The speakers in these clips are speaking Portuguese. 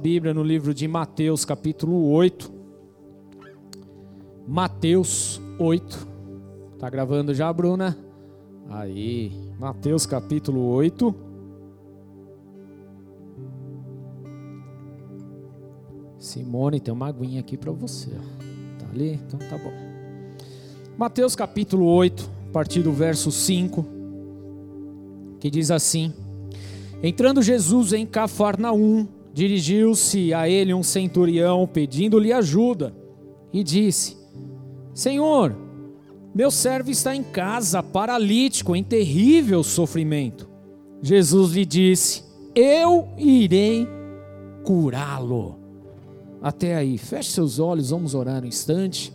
Bíblia no livro de Mateus, capítulo 8. Mateus 8. Tá gravando já, Bruna? Aí, Mateus capítulo 8. Simone, tem uma aguinha aqui para você. Tá ali? Então tá bom. Mateus capítulo 8, a partir do verso 5, que diz assim: Entrando Jesus em Cafarnaum, dirigiu-se a ele um centurião pedindo-lhe ajuda e disse: Senhor, meu servo está em casa, paralítico, em terrível sofrimento. Jesus lhe disse: Eu irei curá-lo. Até aí, feche seus olhos, vamos orar um instante.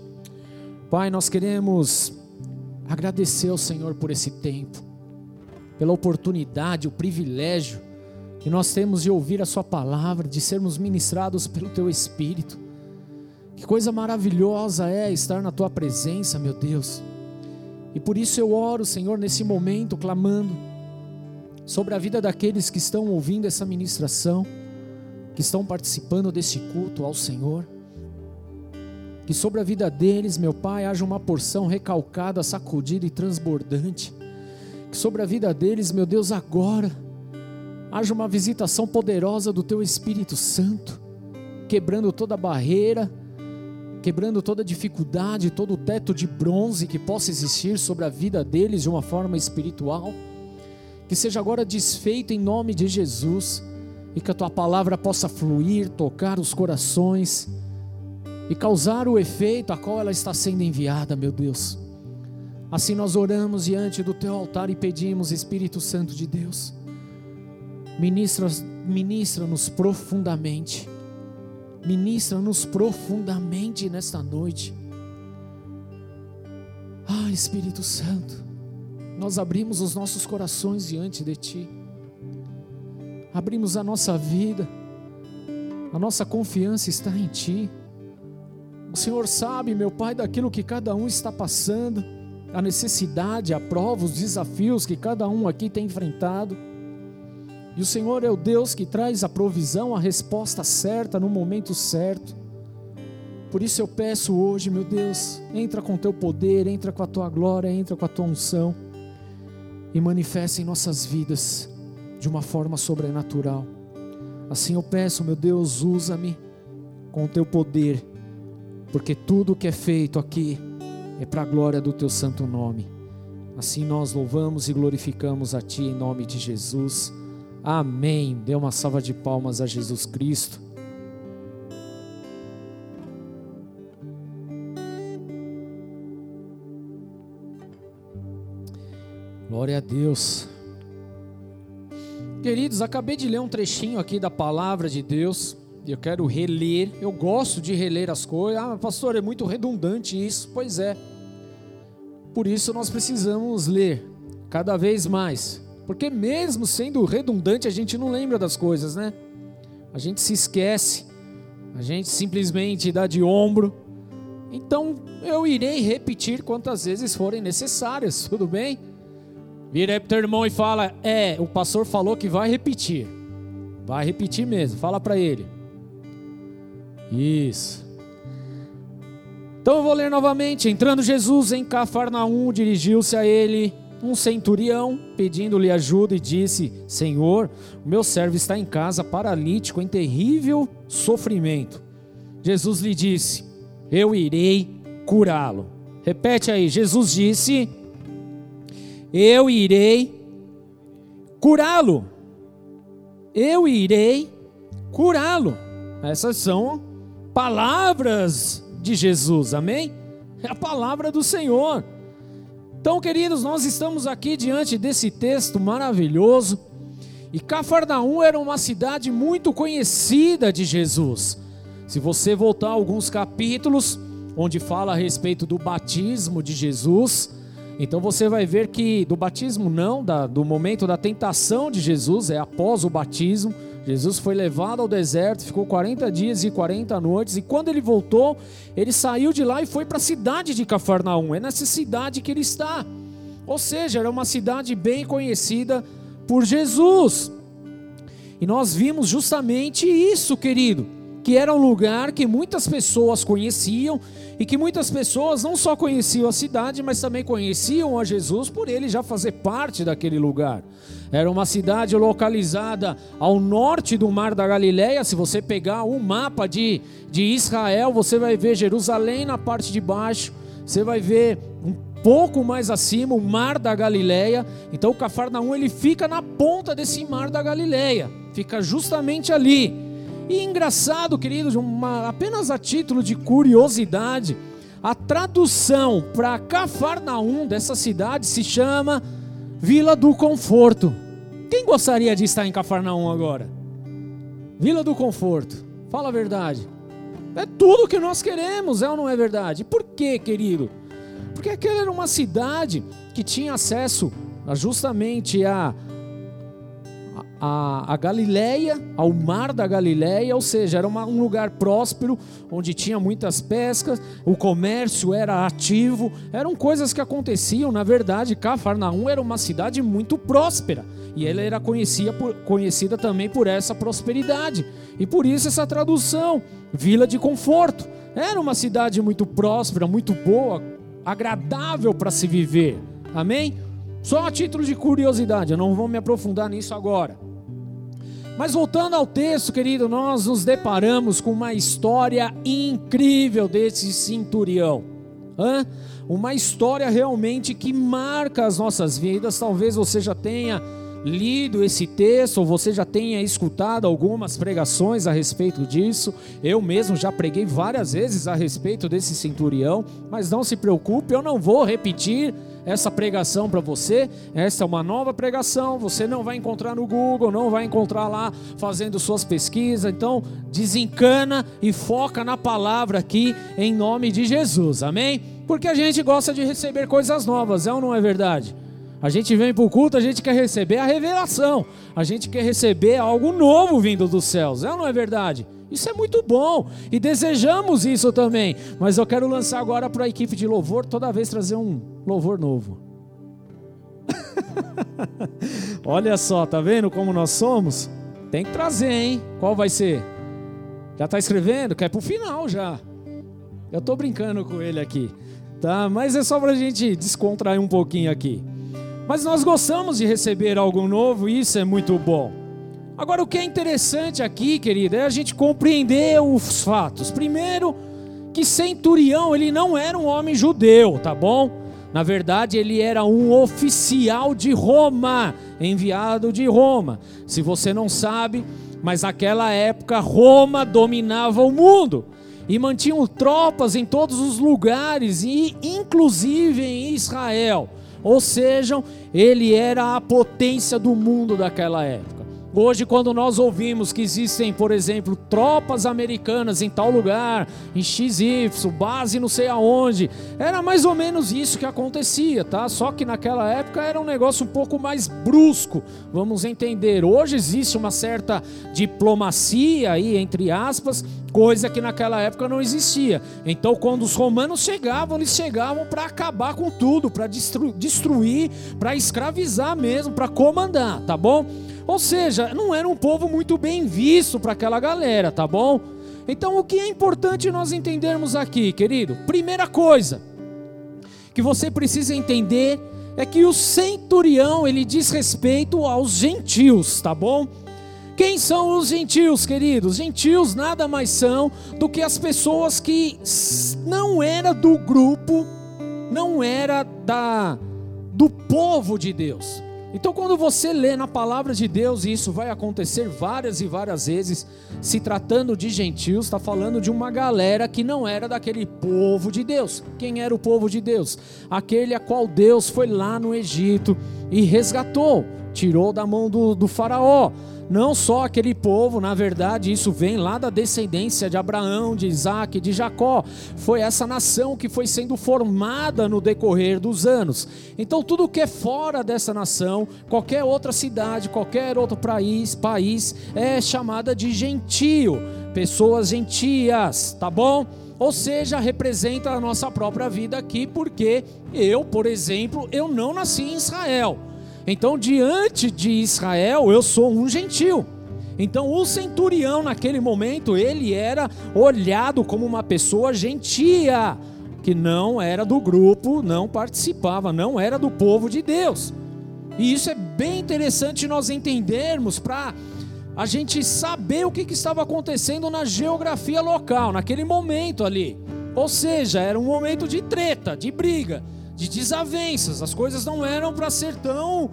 Pai, nós queremos agradecer ao Senhor por esse tempo, pela oportunidade, o privilégio que nós temos de ouvir a Sua palavra, de sermos ministrados pelo Teu Espírito. Que coisa maravilhosa é estar na Tua presença, meu Deus. E por isso eu oro, Senhor, nesse momento, clamando sobre a vida daqueles que estão ouvindo essa ministração, que estão participando desse culto ao Senhor. Que sobre a vida deles, meu Pai, haja uma porção recalcada, sacudida e transbordante. Que sobre a vida deles, meu Deus, agora haja uma visitação poderosa do Teu Espírito Santo, quebrando toda barreira, quebrando toda dificuldade, todo teto de bronze que possa existir sobre a vida deles de uma forma espiritual. Que seja agora desfeito em nome de Jesus e que a Tua palavra possa fluir, tocar os corações e causar o efeito a qual ela está sendo enviada, meu Deus. Assim nós oramos diante do teu altar e pedimos, Espírito Santo de Deus, ministra-nos ministra profundamente, ministra-nos profundamente nesta noite. Ah, Espírito Santo, nós abrimos os nossos corações diante de Ti, abrimos a nossa vida, a nossa confiança está em Ti. O Senhor sabe, meu Pai, daquilo que cada um está passando, a necessidade, a prova, os desafios que cada um aqui tem enfrentado. E o Senhor é o Deus que traz a provisão, a resposta certa no momento certo. Por isso eu peço hoje, meu Deus, entra com teu poder, entra com a tua glória, entra com a tua unção e manifesta em nossas vidas de uma forma sobrenatural. Assim eu peço, meu Deus, usa-me com o teu poder porque tudo que é feito aqui é para a glória do teu santo nome. Assim nós louvamos e glorificamos a ti em nome de Jesus. Amém. Dê uma salva de palmas a Jesus Cristo. Glória a Deus. Queridos, acabei de ler um trechinho aqui da palavra de Deus eu quero reler, eu gosto de reler as coisas. Ah, pastor, é muito redundante isso. Pois é. Por isso nós precisamos ler cada vez mais. Porque mesmo sendo redundante, a gente não lembra das coisas, né? A gente se esquece. A gente simplesmente dá de ombro. Então eu irei repetir quantas vezes forem necessárias, tudo bem? Vira aí pro teu irmão e fala: É, o pastor falou que vai repetir. Vai repetir mesmo, fala para ele. Isso. Então eu vou ler novamente. Entrando Jesus em Cafarnaum, dirigiu-se a ele um centurião, pedindo-lhe ajuda, e disse: Senhor, o meu servo está em casa, paralítico, em terrível sofrimento. Jesus lhe disse: Eu irei curá-lo. Repete aí: Jesus disse: Eu irei curá-lo. Eu irei curá-lo. Essas são palavras de Jesus, amém? É a palavra do Senhor. Então, queridos, nós estamos aqui diante desse texto maravilhoso. E Cafarnaum era uma cidade muito conhecida de Jesus. Se você voltar alguns capítulos onde fala a respeito do batismo de Jesus, então você vai ver que do batismo não, da, do momento da tentação de Jesus, é após o batismo, Jesus foi levado ao deserto, ficou 40 dias e 40 noites, e quando ele voltou, ele saiu de lá e foi para a cidade de Cafarnaum. É nessa cidade que ele está. Ou seja, era uma cidade bem conhecida por Jesus. E nós vimos justamente isso, querido, que era um lugar que muitas pessoas conheciam e que muitas pessoas não só conheciam a cidade, mas também conheciam a Jesus por ele já fazer parte daquele lugar. Era uma cidade localizada ao norte do Mar da Galileia. Se você pegar um mapa de, de Israel, você vai ver Jerusalém na parte de baixo, você vai ver um pouco mais acima o Mar da Galileia. Então o Cafarnaum ele fica na ponta desse Mar da Galileia, fica justamente ali. E engraçado, queridos, uma, apenas a título de curiosidade, a tradução para Cafarnaum dessa cidade se chama Vila do Conforto. Quem gostaria de estar em Cafarnaum agora? Vila do Conforto. Fala a verdade. É tudo que nós queremos, é ou não é verdade? Por quê, querido? Porque aquela era uma cidade que tinha acesso justamente a a, a Galileia, ao mar da Galileia, ou seja, era uma, um lugar próspero, onde tinha muitas pescas, o comércio era ativo, eram coisas que aconteciam. Na verdade, Cafarnaum era uma cidade muito próspera e ela era conhecida, por, conhecida também por essa prosperidade, e por isso essa tradução, vila de conforto. Era uma cidade muito próspera, muito boa, agradável para se viver. Amém? Só a título de curiosidade, eu não vou me aprofundar nisso agora. Mas voltando ao texto, querido, nós nos deparamos com uma história incrível desse centurião. Hã? Uma história realmente que marca as nossas vidas. Talvez você já tenha lido esse texto, ou você já tenha escutado algumas pregações a respeito disso. Eu mesmo já preguei várias vezes a respeito desse centurião, mas não se preocupe, eu não vou repetir essa pregação para você. Essa é uma nova pregação. Você não vai encontrar no Google, não vai encontrar lá fazendo suas pesquisas. Então, desencana e foca na palavra aqui em nome de Jesus. Amém? Porque a gente gosta de receber coisas novas, é ou não é verdade? A gente vem para o culto, a gente quer receber a revelação, a gente quer receber algo novo vindo dos céus, é ou não é verdade? Isso é muito bom e desejamos isso também. Mas eu quero lançar agora para a equipe de louvor toda vez trazer um louvor novo. Olha só, tá vendo como nós somos? Tem que trazer, hein? Qual vai ser? Já está escrevendo? Quer para o final já. Eu estou brincando com ele aqui, tá? Mas é só para a gente descontrair um pouquinho aqui. Mas nós gostamos de receber algo novo e isso é muito bom. Agora, o que é interessante aqui, querida, é a gente compreender os fatos. Primeiro, que Centurião, ele não era um homem judeu, tá bom? Na verdade, ele era um oficial de Roma, enviado de Roma. Se você não sabe, mas naquela época Roma dominava o mundo e mantinham tropas em todos os lugares e inclusive em Israel. Ou seja, ele era a potência do mundo daquela época. Hoje, quando nós ouvimos que existem, por exemplo, tropas americanas em tal lugar, em XY, base não sei aonde, era mais ou menos isso que acontecia, tá? Só que naquela época era um negócio um pouco mais brusco, vamos entender. Hoje existe uma certa diplomacia aí, entre aspas, coisa que naquela época não existia. Então, quando os romanos chegavam, eles chegavam para acabar com tudo, para destruir, para escravizar mesmo, para comandar, tá bom? Ou seja, não era um povo muito bem visto para aquela galera, tá bom? Então, o que é importante nós entendermos aqui, querido? Primeira coisa que você precisa entender é que o centurião ele diz respeito aos gentios, tá bom? Quem são os gentios, queridos? Gentios nada mais são do que as pessoas que não era do grupo, não era da do povo de Deus. Então, quando você lê na palavra de Deus, e isso vai acontecer várias e várias vezes, se tratando de gentios, está falando de uma galera que não era daquele povo de Deus. Quem era o povo de Deus? Aquele a qual Deus foi lá no Egito e resgatou, tirou da mão do, do Faraó não só aquele povo, na verdade, isso vem lá da descendência de Abraão, de Isaac, de Jacó. Foi essa nação que foi sendo formada no decorrer dos anos. Então, tudo que é fora dessa nação, qualquer outra cidade, qualquer outro país, país é chamada de gentio, pessoas gentias, tá bom? Ou seja, representa a nossa própria vida aqui, porque eu, por exemplo, eu não nasci em Israel. Então, diante de Israel, eu sou um gentil. Então, o centurião, naquele momento, ele era olhado como uma pessoa gentia, que não era do grupo, não participava, não era do povo de Deus. E isso é bem interessante nós entendermos para a gente saber o que, que estava acontecendo na geografia local, naquele momento ali. Ou seja, era um momento de treta, de briga, de desavenças. As coisas não eram para ser tão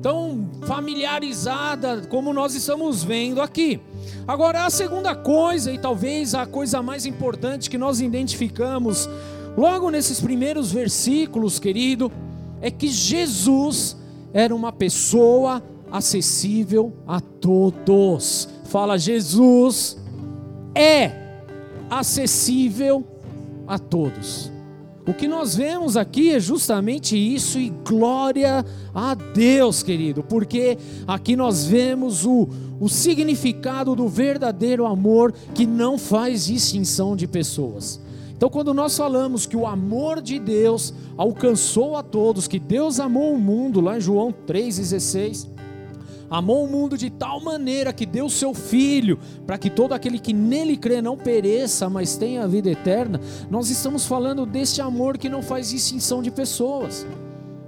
tão familiarizada como nós estamos vendo aqui. Agora, a segunda coisa, e talvez a coisa mais importante que nós identificamos logo nesses primeiros versículos, querido, é que Jesus era uma pessoa acessível a todos. Fala, Jesus é acessível a todos. O que nós vemos aqui é justamente isso, e glória a Deus, querido, porque aqui nós vemos o, o significado do verdadeiro amor que não faz distinção de pessoas. Então, quando nós falamos que o amor de Deus alcançou a todos, que Deus amou o mundo, lá em João 3,16, amou o mundo de tal maneira que deu seu filho, para que todo aquele que nele crê não pereça, mas tenha a vida eterna. Nós estamos falando desse amor que não faz distinção de pessoas.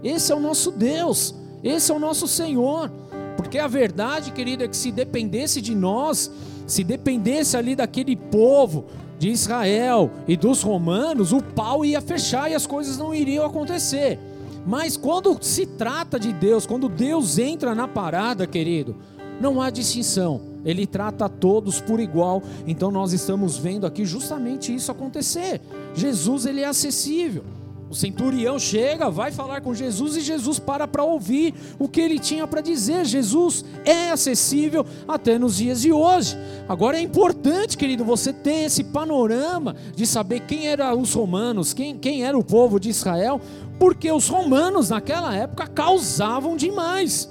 Esse é o nosso Deus, esse é o nosso Senhor. Porque a verdade, querido, é que se dependesse de nós, se dependesse ali daquele povo, de Israel e dos romanos, o pau ia fechar e as coisas não iriam acontecer. Mas quando se trata de Deus, quando Deus entra na parada, querido, não há distinção. Ele trata a todos por igual. Então nós estamos vendo aqui justamente isso acontecer. Jesus ele é acessível. O centurião chega, vai falar com Jesus e Jesus para para ouvir o que ele tinha para dizer. Jesus é acessível até nos dias de hoje. Agora é importante, querido, você ter esse panorama de saber quem eram os romanos, quem, quem era o povo de Israel, porque os romanos naquela época causavam demais.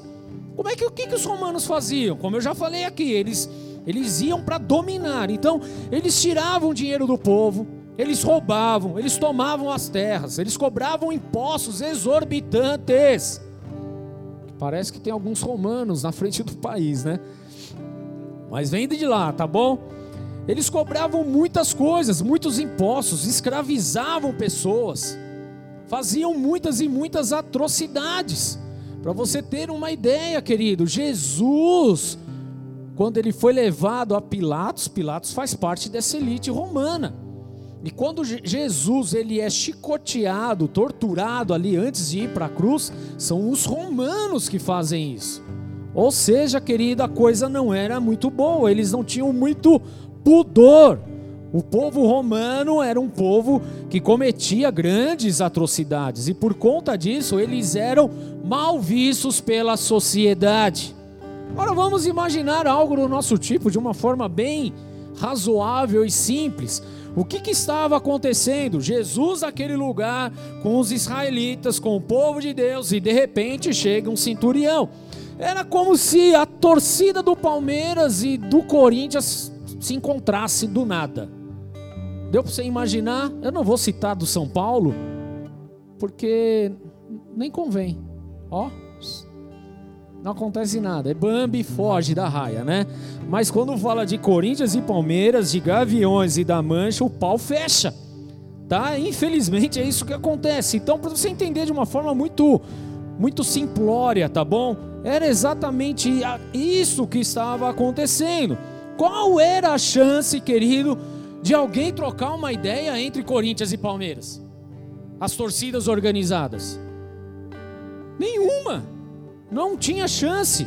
Como é que o que, que os romanos faziam? Como eu já falei aqui, eles eles iam para dominar. Então, eles tiravam dinheiro do povo, eles roubavam, eles tomavam as terras, eles cobravam impostos exorbitantes. Parece que tem alguns romanos na frente do país, né? Mas vem de lá, tá bom? Eles cobravam muitas coisas, muitos impostos, escravizavam pessoas faziam muitas e muitas atrocidades. Para você ter uma ideia, querido, Jesus, quando ele foi levado a Pilatos, Pilatos faz parte dessa elite romana. E quando Jesus ele é chicoteado, torturado ali antes de ir para a cruz, são os romanos que fazem isso. Ou seja, querido, a coisa não era muito boa, eles não tinham muito pudor. O povo romano era um povo que cometia grandes atrocidades e por conta disso eles eram mal vistos pela sociedade. Agora vamos imaginar algo do nosso tipo de uma forma bem razoável e simples. O que, que, estava acontecendo? Jesus naquele lugar com os israelitas, com o povo de Deus, e de repente chega um centurião. Era como se a torcida do Palmeiras e do Corinthians se encontrasse do nada. Deu para você imaginar? Eu não vou citar do São Paulo, porque nem convém. Ó, não acontece nada. É Bambi foge da raia, né? Mas quando fala de Corinthians e Palmeiras, de Gaviões e da Mancha, o pau fecha. Tá? Infelizmente é isso que acontece. Então, para você entender de uma forma muito muito simplória, tá bom? Era exatamente isso que estava acontecendo. Qual era a chance, querido, de alguém trocar uma ideia entre Corinthians e Palmeiras? As torcidas organizadas? Nenhuma. Não tinha chance.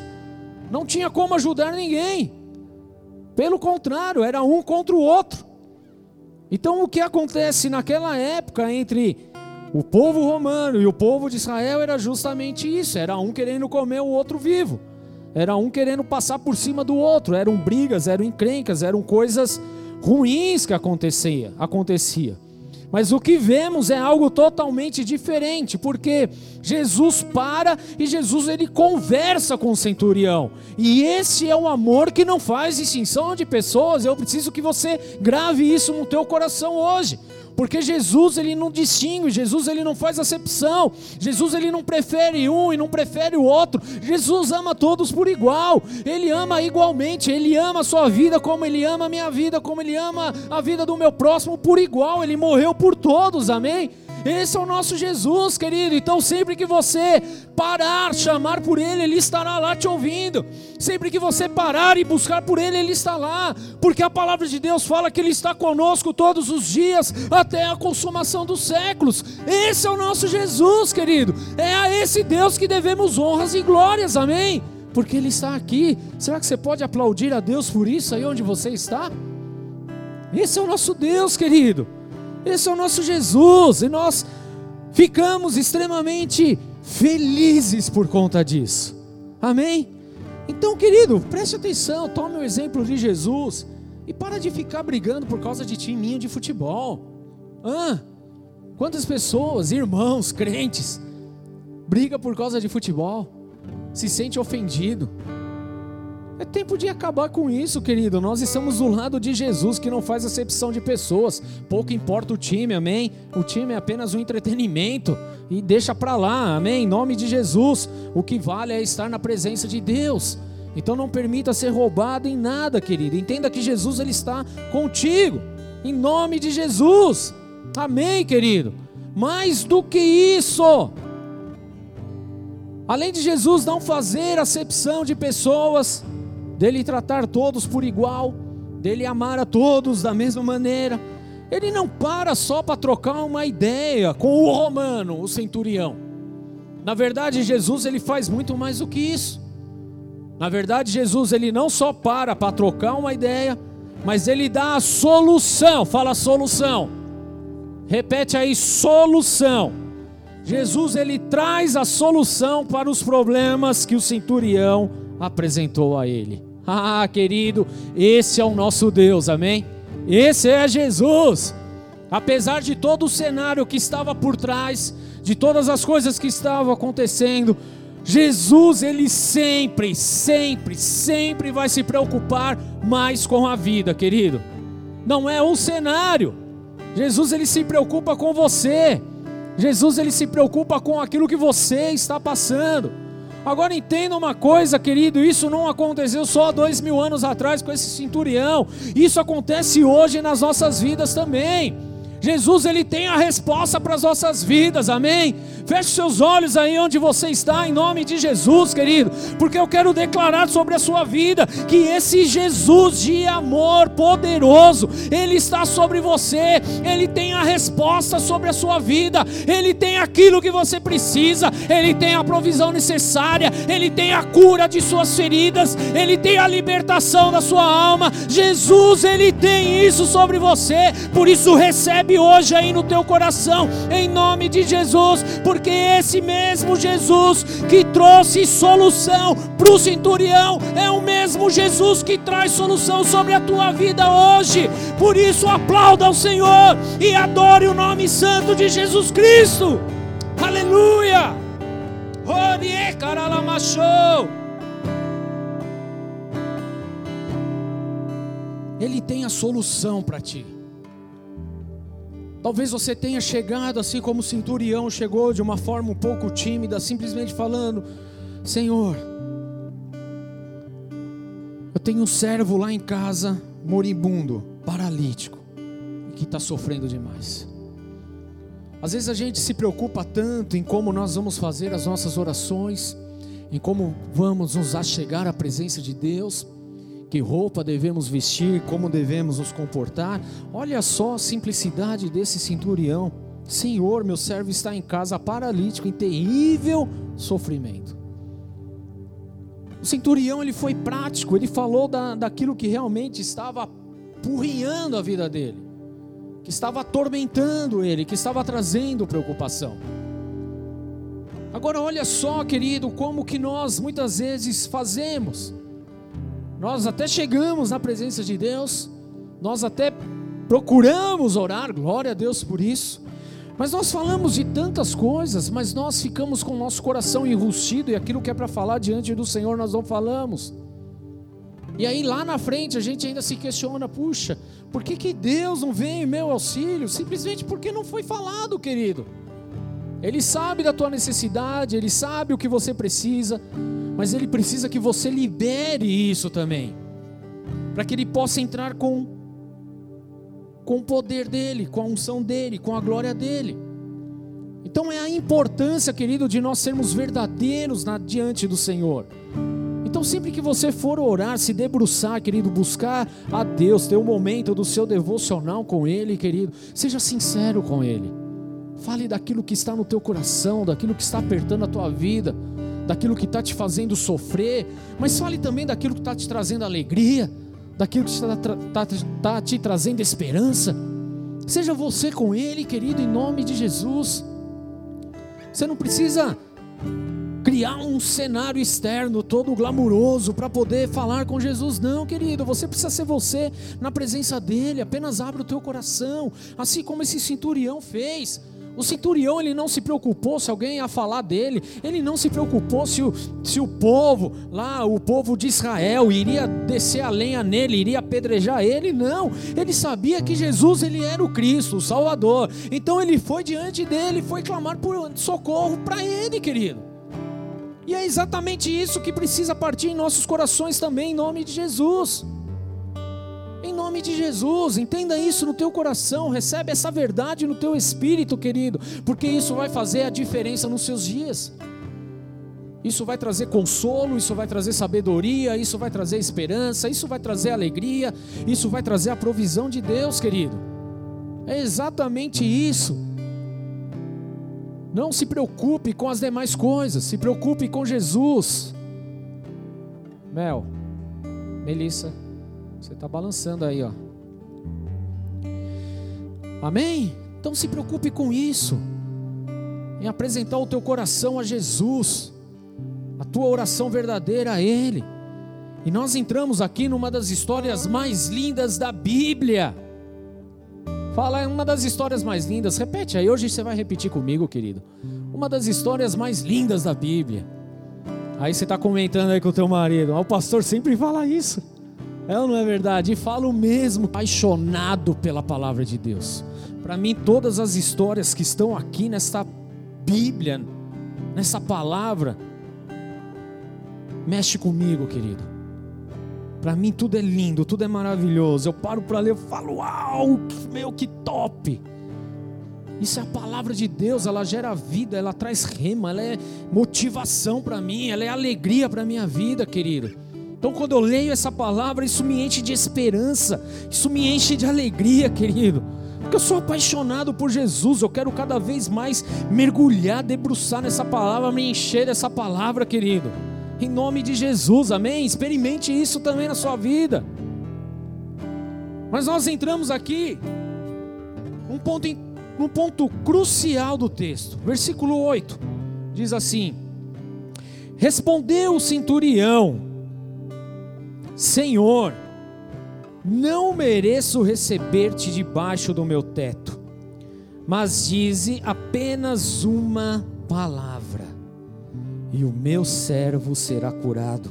Não tinha como ajudar ninguém. Pelo contrário, era um contra o outro. Então, o que acontece naquela época entre o povo romano e o povo de Israel era justamente isso: era um querendo comer o outro vivo, era um querendo passar por cima do outro, eram brigas, eram encrencas, eram coisas ruins que acontecia, acontecia. Mas o que vemos é algo totalmente diferente, porque Jesus para e Jesus ele conversa com o centurião. E esse é o amor que não faz distinção de pessoas. Eu preciso que você grave isso no teu coração hoje. Porque Jesus ele não distingue, Jesus ele não faz acepção, Jesus ele não prefere um e não prefere o outro. Jesus ama todos por igual. Ele ama igualmente, ele ama a sua vida como ele ama a minha vida, como ele ama a vida do meu próximo por igual. Ele morreu por todos. Amém? Esse é o nosso Jesus, querido. Então, sempre que você parar, chamar por Ele, Ele estará lá te ouvindo. Sempre que você parar e buscar por Ele, Ele está lá. Porque a palavra de Deus fala que Ele está conosco todos os dias, até a consumação dos séculos. Esse é o nosso Jesus, querido. É a esse Deus que devemos honras e glórias, amém? Porque Ele está aqui. Será que você pode aplaudir a Deus por isso aí onde você está? Esse é o nosso Deus, querido. Esse é o nosso Jesus e nós ficamos extremamente felizes por conta disso. Amém? Então, querido, preste atenção, tome o exemplo de Jesus e para de ficar brigando por causa de timinho de futebol. Ah, quantas pessoas, irmãos, crentes, briga por causa de futebol, se sente ofendido, é tempo de acabar com isso, querido. Nós estamos do lado de Jesus que não faz acepção de pessoas. Pouco importa o time, amém? O time é apenas um entretenimento e deixa para lá, amém? Em nome de Jesus. O que vale é estar na presença de Deus. Então não permita ser roubado em nada, querido. Entenda que Jesus ele está contigo. Em nome de Jesus. Amém, querido. Mais do que isso, além de Jesus não fazer acepção de pessoas, dele tratar todos por igual, dele amar a todos da mesma maneira. Ele não para só para trocar uma ideia com o romano, o centurião. Na verdade, Jesus ele faz muito mais do que isso. Na verdade, Jesus ele não só para para trocar uma ideia, mas ele dá a solução. Fala solução. Repete aí solução. Jesus ele traz a solução para os problemas que o centurião apresentou a ele. Ah, querido, esse é o nosso Deus, amém? Esse é Jesus. Apesar de todo o cenário que estava por trás, de todas as coisas que estavam acontecendo, Jesus, ele sempre, sempre, sempre vai se preocupar mais com a vida, querido. Não é um cenário. Jesus, ele se preocupa com você. Jesus, ele se preocupa com aquilo que você está passando. Agora entenda uma coisa, querido: isso não aconteceu só dois mil anos atrás com esse centurião, isso acontece hoje nas nossas vidas também. Jesus ele tem a resposta para as nossas vidas, amém? Feche seus olhos aí onde você está, em nome de Jesus, querido, porque eu quero declarar sobre a sua vida que esse Jesus de amor poderoso, ele está sobre você, ele tem a resposta sobre a sua vida, ele tem aquilo que você precisa, ele tem a provisão necessária, ele tem a cura de suas feridas, ele tem a libertação da sua alma. Jesus, ele tem isso sobre você, por isso recebe recebe hoje aí no teu coração, em nome de Jesus, porque esse mesmo Jesus que trouxe solução para o centurião é o mesmo Jesus que traz solução sobre a tua vida hoje. Por isso, aplauda ao Senhor e adore o nome santo de Jesus Cristo. Aleluia! Ele tem a solução para ti. Talvez você tenha chegado assim como o centurião chegou, de uma forma um pouco tímida, simplesmente falando: Senhor, eu tenho um servo lá em casa, moribundo, paralítico, que está sofrendo demais. Às vezes a gente se preocupa tanto em como nós vamos fazer as nossas orações, em como vamos nos achegar à presença de Deus que roupa devemos vestir, como devemos nos comportar. Olha só a simplicidade desse centurião. Senhor, meu servo está em casa paralítico, em terrível sofrimento. O centurião ele foi prático, ele falou da, daquilo que realmente estava apurrinhando a vida dele, que estava atormentando ele, que estava trazendo preocupação. Agora olha só, querido, como que nós muitas vezes fazemos. Nós até chegamos na presença de Deus, nós até procuramos orar, glória a Deus por isso. Mas nós falamos de tantas coisas, mas nós ficamos com o nosso coração enrustido e aquilo que é para falar diante do Senhor nós não falamos. E aí lá na frente a gente ainda se questiona, puxa, por que, que Deus não vem em meu auxílio? Simplesmente porque não foi falado, querido. Ele sabe da tua necessidade, ele sabe o que você precisa, mas ele precisa que você libere isso também, para que ele possa entrar com com o poder dele, com a unção dele, com a glória dele. Então é a importância, querido, de nós sermos verdadeiros na, diante do Senhor. Então, sempre que você for orar, se debruçar, querido, buscar a Deus, ter um momento do seu devocional com Ele, querido, seja sincero com Ele. Fale daquilo que está no teu coração, daquilo que está apertando a tua vida, daquilo que está te fazendo sofrer, mas fale também daquilo que está te trazendo alegria, daquilo que está, está, está te trazendo esperança. Seja você com Ele, querido, em nome de Jesus. Você não precisa criar um cenário externo todo glamuroso para poder falar com Jesus, não, querido. Você precisa ser você na presença dele. Apenas abre o teu coração, assim como esse centurião fez. O centurião ele não se preocupou se alguém ia falar dele, ele não se preocupou se o, se o povo, lá, o povo de Israel, iria descer a lenha nele, iria apedrejar ele, não. Ele sabia que Jesus ele era o Cristo, o Salvador. Então ele foi diante dele, foi clamar por socorro para ele, querido. E é exatamente isso que precisa partir em nossos corações também, em nome de Jesus. Em nome de Jesus, entenda isso no teu coração, recebe essa verdade no teu espírito, querido, porque isso vai fazer a diferença nos seus dias. Isso vai trazer consolo, isso vai trazer sabedoria, isso vai trazer esperança, isso vai trazer alegria, isso vai trazer a provisão de Deus, querido. É exatamente isso. Não se preocupe com as demais coisas, se preocupe com Jesus. Mel, Melissa. Você está balançando aí, ó. Amém? Então se preocupe com isso. Em apresentar o teu coração a Jesus. A tua oração verdadeira a Ele. E nós entramos aqui numa das histórias mais lindas da Bíblia. Fala, é uma das histórias mais lindas. Repete aí, hoje você vai repetir comigo, querido. Uma das histórias mais lindas da Bíblia. Aí você está comentando aí com o teu marido. Ah, o pastor sempre fala isso. É ou não é verdade? E falo mesmo, apaixonado pela palavra de Deus. Para mim, todas as histórias que estão aqui nesta Bíblia, nessa palavra, mexe comigo, querido. Para mim tudo é lindo, tudo é maravilhoso. Eu paro para ler, eu falo, uau, meu que top. Isso é a palavra de Deus, ela gera vida, ela traz rema, ela é motivação para mim, ela é alegria para minha vida, querido. Então, quando eu leio essa palavra, isso me enche de esperança, isso me enche de alegria, querido. Porque eu sou apaixonado por Jesus, eu quero cada vez mais mergulhar, debruçar nessa palavra, me encher dessa palavra, querido. Em nome de Jesus, amém? Experimente isso também na sua vida. Mas nós entramos aqui um ponto, um ponto crucial do texto, versículo 8, diz assim: Respondeu o centurião, Senhor, não mereço receber-te debaixo do meu teto, mas dize apenas uma palavra, e o meu servo será curado.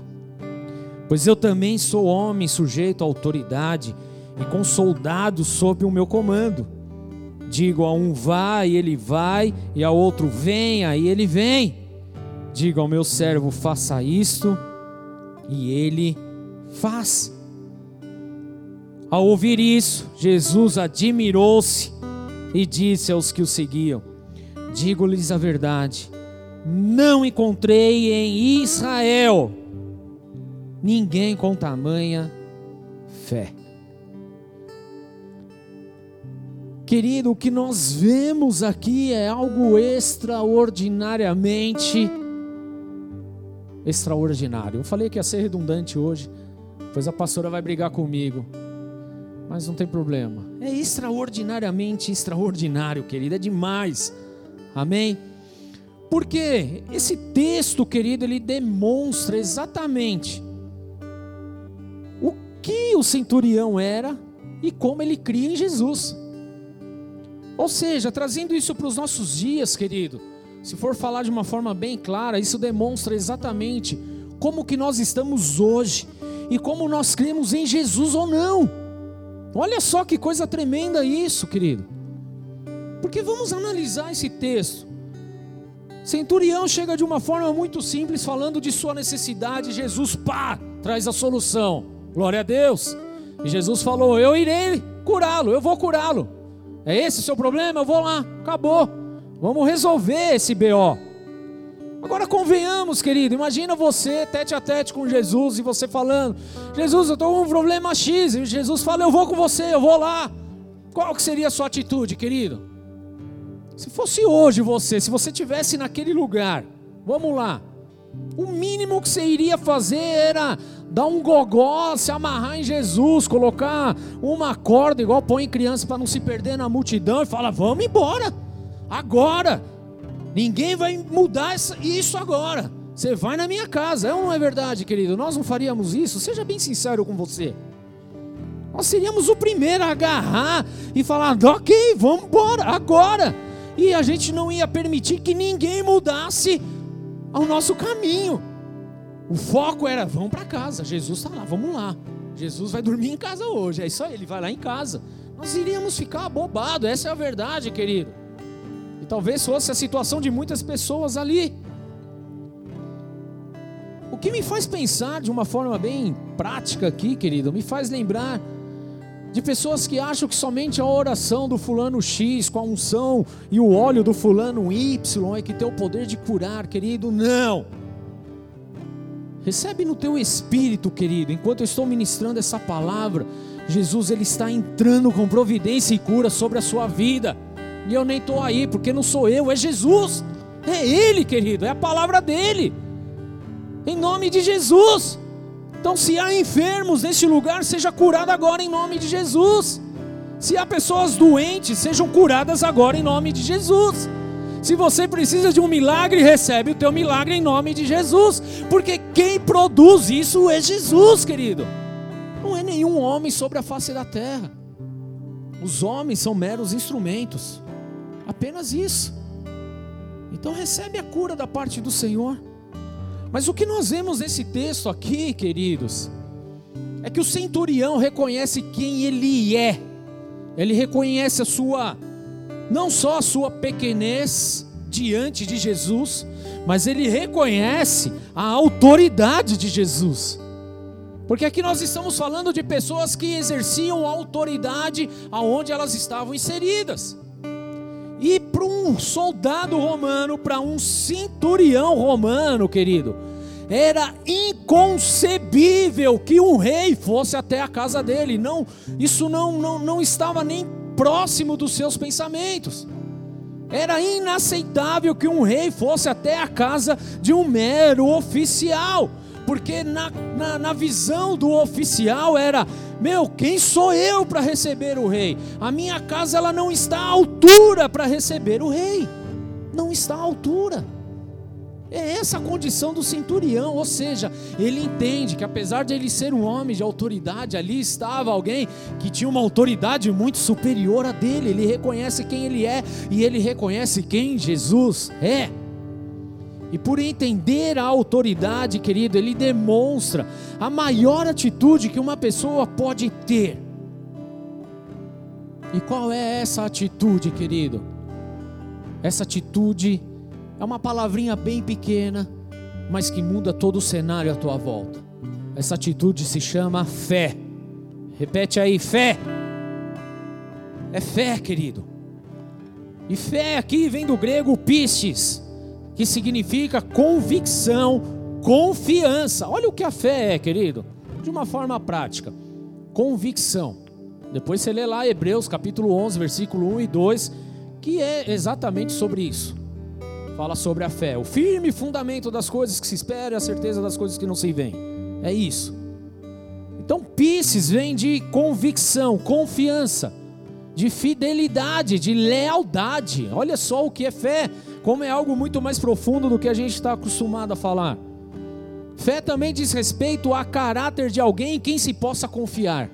Pois eu também sou homem sujeito à autoridade e com soldados sob o meu comando. Digo a um vá e ele vai, e ao outro venha e ele vem. Digo ao meu servo faça isto e ele faz. Ao ouvir isso, Jesus admirou-se e disse aos que o seguiam: Digo-lhes a verdade, não encontrei em Israel ninguém com tamanha fé. Querido, o que nós vemos aqui é algo extraordinariamente extraordinário. Eu falei que ia ser redundante hoje, Pois a pastora vai brigar comigo. Mas não tem problema. É extraordinariamente extraordinário, querido. É demais. Amém? Porque esse texto, querido, ele demonstra exatamente o que o centurião era e como ele cria em Jesus. Ou seja, trazendo isso para os nossos dias, querido, se for falar de uma forma bem clara, isso demonstra exatamente como que nós estamos hoje e como nós cremos em Jesus ou não. Olha só que coisa tremenda isso, querido. Porque vamos analisar esse texto. Centurião chega de uma forma muito simples, falando de sua necessidade. Jesus, pá, traz a solução. Glória a Deus. E Jesus falou: Eu irei curá-lo, eu vou curá-lo. É esse o seu problema? Eu vou lá, acabou. Vamos resolver esse BO. Agora convenhamos, querido, imagina você tete a tete com Jesus e você falando: Jesus, eu estou com um problema X. E Jesus fala: Eu vou com você, eu vou lá. Qual que seria a sua atitude, querido? Se fosse hoje você, se você tivesse naquele lugar, vamos lá. O mínimo que você iria fazer era dar um gogó, se amarrar em Jesus, colocar uma corda, igual põe criança para não se perder na multidão, e fala: Vamos embora, agora. Ninguém vai mudar isso agora. Você vai na minha casa, é ou não é verdade, querido? Nós não faríamos isso, seja bem sincero com você. Nós seríamos o primeiro a agarrar e falar: Ok, vamos embora, agora. E a gente não ia permitir que ninguém mudasse o nosso caminho. O foco era: vamos para casa. Jesus está lá, vamos lá. Jesus vai dormir em casa hoje. É isso aí, ele vai lá em casa. Nós iríamos ficar abobados, essa é a verdade, querido. Talvez fosse a situação de muitas pessoas ali. O que me faz pensar de uma forma bem prática aqui, querido, me faz lembrar de pessoas que acham que somente a oração do fulano X, com a unção e o óleo do fulano Y é que tem o poder de curar, querido. Não. Recebe no teu espírito, querido, enquanto eu estou ministrando essa palavra, Jesus ele está entrando com providência e cura sobre a sua vida. E eu nem estou aí, porque não sou eu, é Jesus. É Ele, querido, é a palavra dele. Em nome de Jesus. Então, se há enfermos neste lugar, seja curado agora em nome de Jesus. Se há pessoas doentes, sejam curadas agora em nome de Jesus. Se você precisa de um milagre, recebe o teu milagre em nome de Jesus, porque quem produz isso é Jesus, querido. Não é nenhum homem sobre a face da terra. Os homens são meros instrumentos. Apenas isso. Então recebe a cura da parte do Senhor. Mas o que nós vemos nesse texto aqui, queridos, é que o centurião reconhece quem ele é. Ele reconhece a sua não só a sua pequenez diante de Jesus, mas ele reconhece a autoridade de Jesus. Porque aqui nós estamos falando de pessoas que exerciam autoridade aonde elas estavam inseridas. E para um soldado romano, para um centurião romano, querido, era inconcebível que um rei fosse até a casa dele. Não, isso não, não, não estava nem próximo dos seus pensamentos. Era inaceitável que um rei fosse até a casa de um mero oficial, porque na, na, na visão do oficial era meu, quem sou eu para receber o rei? A minha casa ela não está à altura para receber o rei. Não está à altura. É essa a condição do centurião, ou seja, ele entende que apesar de ele ser um homem de autoridade, ali estava alguém que tinha uma autoridade muito superior a dele. Ele reconhece quem ele é e ele reconhece quem Jesus é. E por entender a autoridade, querido, ele demonstra a maior atitude que uma pessoa pode ter. E qual é essa atitude, querido? Essa atitude é uma palavrinha bem pequena, mas que muda todo o cenário à tua volta. Essa atitude se chama fé. Repete aí, fé. É fé, querido. E fé aqui vem do grego pistes que significa convicção, confiança. Olha o que a fé é, querido, de uma forma prática: convicção. Depois você lê lá Hebreus capítulo 11, versículo 1 e 2, que é exatamente sobre isso. Fala sobre a fé, o firme fundamento das coisas que se espera e a certeza das coisas que não se veem. É isso. Então, Pisces vem de convicção, confiança, de fidelidade, de lealdade. Olha só o que é fé como é algo muito mais profundo do que a gente está acostumado a falar. Fé também diz respeito a caráter de alguém em quem se possa confiar.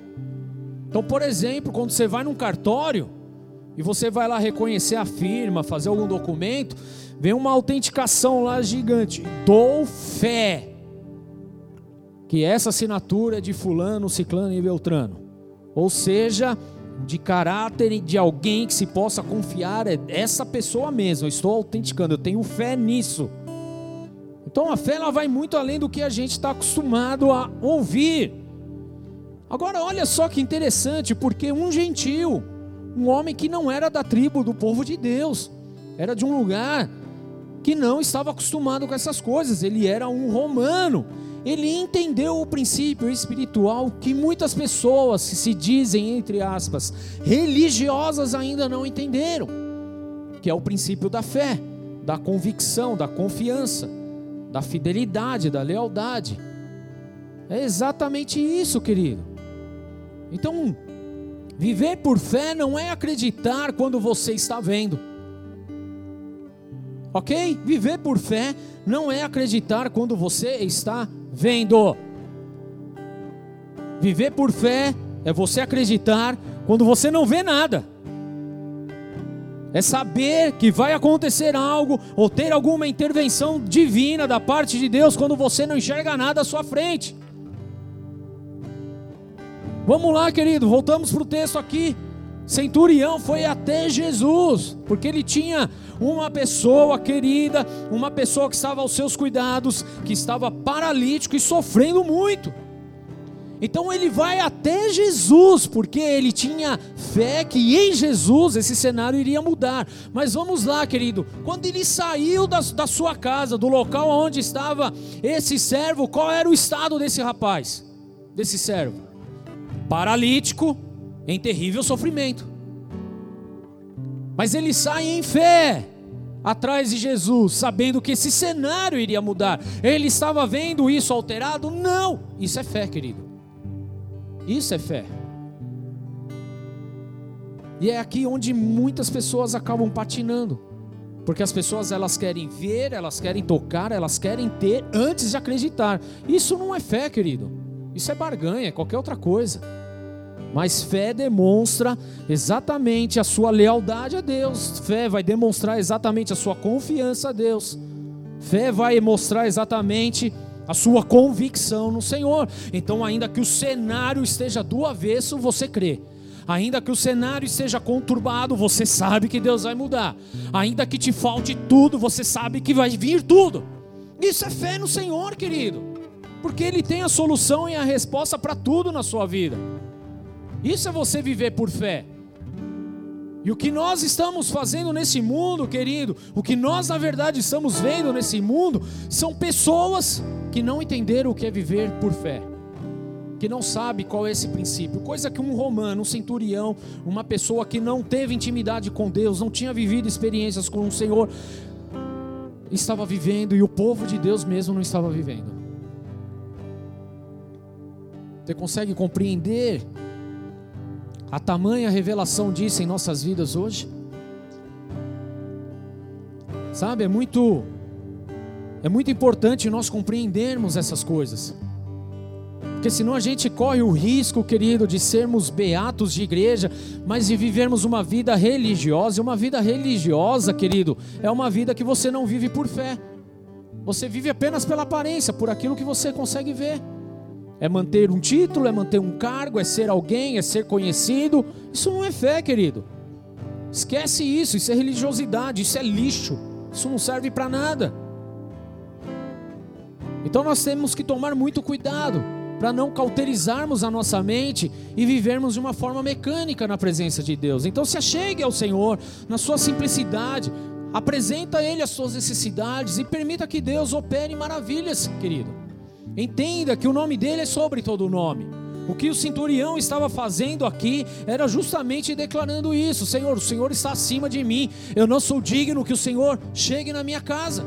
Então, por exemplo, quando você vai num cartório e você vai lá reconhecer a firma, fazer algum documento, vem uma autenticação lá gigante. Dou fé que essa assinatura é de fulano, ciclano e beltrano. Ou seja, de caráter de alguém que se possa confiar é essa pessoa mesmo. Eu estou autenticando, eu tenho fé nisso. Então a fé ela vai muito além do que a gente está acostumado a ouvir. Agora olha só que interessante, porque um gentil, um homem que não era da tribo do povo de Deus, era de um lugar que não estava acostumado com essas coisas, ele era um romano. Ele entendeu o princípio espiritual que muitas pessoas que se dizem, entre aspas, religiosas ainda não entenderam, que é o princípio da fé, da convicção, da confiança, da fidelidade, da lealdade. É exatamente isso, querido. Então, viver por fé não é acreditar quando você está vendo. Ok? Viver por fé não é acreditar quando você está vendo. Viver por fé é você acreditar quando você não vê nada. É saber que vai acontecer algo ou ter alguma intervenção divina da parte de Deus quando você não enxerga nada à sua frente. Vamos lá, querido, voltamos para o texto aqui. Centurião foi até Jesus, porque ele tinha uma pessoa querida, uma pessoa que estava aos seus cuidados, que estava paralítico e sofrendo muito. Então ele vai até Jesus, porque ele tinha fé que em Jesus esse cenário iria mudar. Mas vamos lá, querido, quando ele saiu da, da sua casa, do local onde estava esse servo, qual era o estado desse rapaz, desse servo? Paralítico, em terrível sofrimento. Mas ele sai em fé atrás de Jesus, sabendo que esse cenário iria mudar. Ele estava vendo isso alterado? Não. Isso é fé, querido. Isso é fé. E é aqui onde muitas pessoas acabam patinando. Porque as pessoas elas querem ver, elas querem tocar, elas querem ter antes de acreditar. Isso não é fé, querido. Isso é barganha, é qualquer outra coisa. Mas fé demonstra exatamente a sua lealdade a Deus. Fé vai demonstrar exatamente a sua confiança a Deus. Fé vai mostrar exatamente a sua convicção no Senhor. Então, ainda que o cenário esteja do avesso, você crê. Ainda que o cenário esteja conturbado, você sabe que Deus vai mudar. Ainda que te falte tudo, você sabe que vai vir tudo. Isso é fé no Senhor, querido. Porque Ele tem a solução e a resposta para tudo na sua vida. Isso é você viver por fé. E o que nós estamos fazendo nesse mundo, querido, o que nós na verdade estamos vendo nesse mundo, são pessoas que não entenderam o que é viver por fé, que não sabe qual é esse princípio, coisa que um romano, um centurião, uma pessoa que não teve intimidade com Deus, não tinha vivido experiências com o Senhor, estava vivendo e o povo de Deus mesmo não estava vivendo. Você consegue compreender a tamanha revelação disso em nossas vidas hoje? Sabe, é muito é muito importante nós compreendermos essas coisas. Porque senão a gente corre o risco, querido, de sermos beatos de igreja, mas de vivermos uma vida religiosa. E uma vida religiosa, querido, é uma vida que você não vive por fé. Você vive apenas pela aparência, por aquilo que você consegue ver. É manter um título, é manter um cargo, é ser alguém, é ser conhecido. Isso não é fé, querido. Esquece isso, isso é religiosidade, isso é lixo. Isso não serve para nada. Então nós temos que tomar muito cuidado para não cauterizarmos a nossa mente e vivermos de uma forma mecânica na presença de Deus. Então se achegue ao Senhor na sua simplicidade, apresenta a Ele as suas necessidades e permita que Deus opere maravilhas, querido. Entenda que o nome dele é sobre todo nome. O que o centurião estava fazendo aqui era justamente declarando isso: Senhor, o Senhor está acima de mim. Eu não sou digno que o Senhor chegue na minha casa.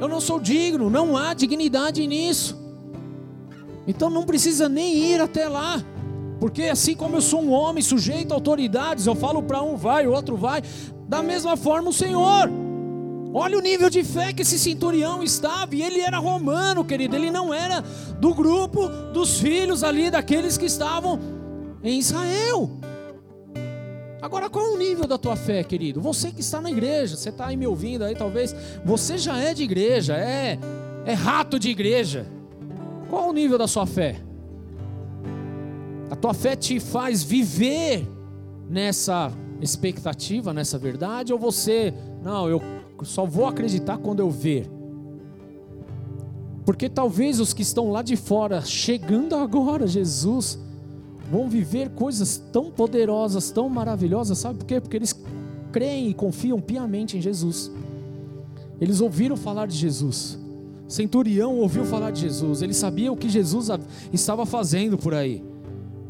Eu não sou digno, não há dignidade nisso. Então não precisa nem ir até lá. Porque assim como eu sou um homem sujeito a autoridades, eu falo para um vai, o outro vai, da mesma forma o Senhor. Olha o nível de fé que esse centurião estava, e ele era romano, querido, ele não era do grupo dos filhos ali, daqueles que estavam em Israel. Agora, qual é o nível da tua fé, querido? Você que está na igreja, você está aí me ouvindo aí, talvez, você já é de igreja, é, é rato de igreja. Qual o nível da sua fé? A tua fé te faz viver nessa expectativa, nessa verdade, ou você, não, eu só vou acreditar quando eu ver? Porque talvez os que estão lá de fora, chegando agora, Jesus, vão viver coisas tão poderosas, tão maravilhosas, sabe por quê? Porque eles creem e confiam piamente em Jesus. Eles ouviram falar de Jesus. Centurião ouviu falar de Jesus, ele sabia o que Jesus estava fazendo por aí.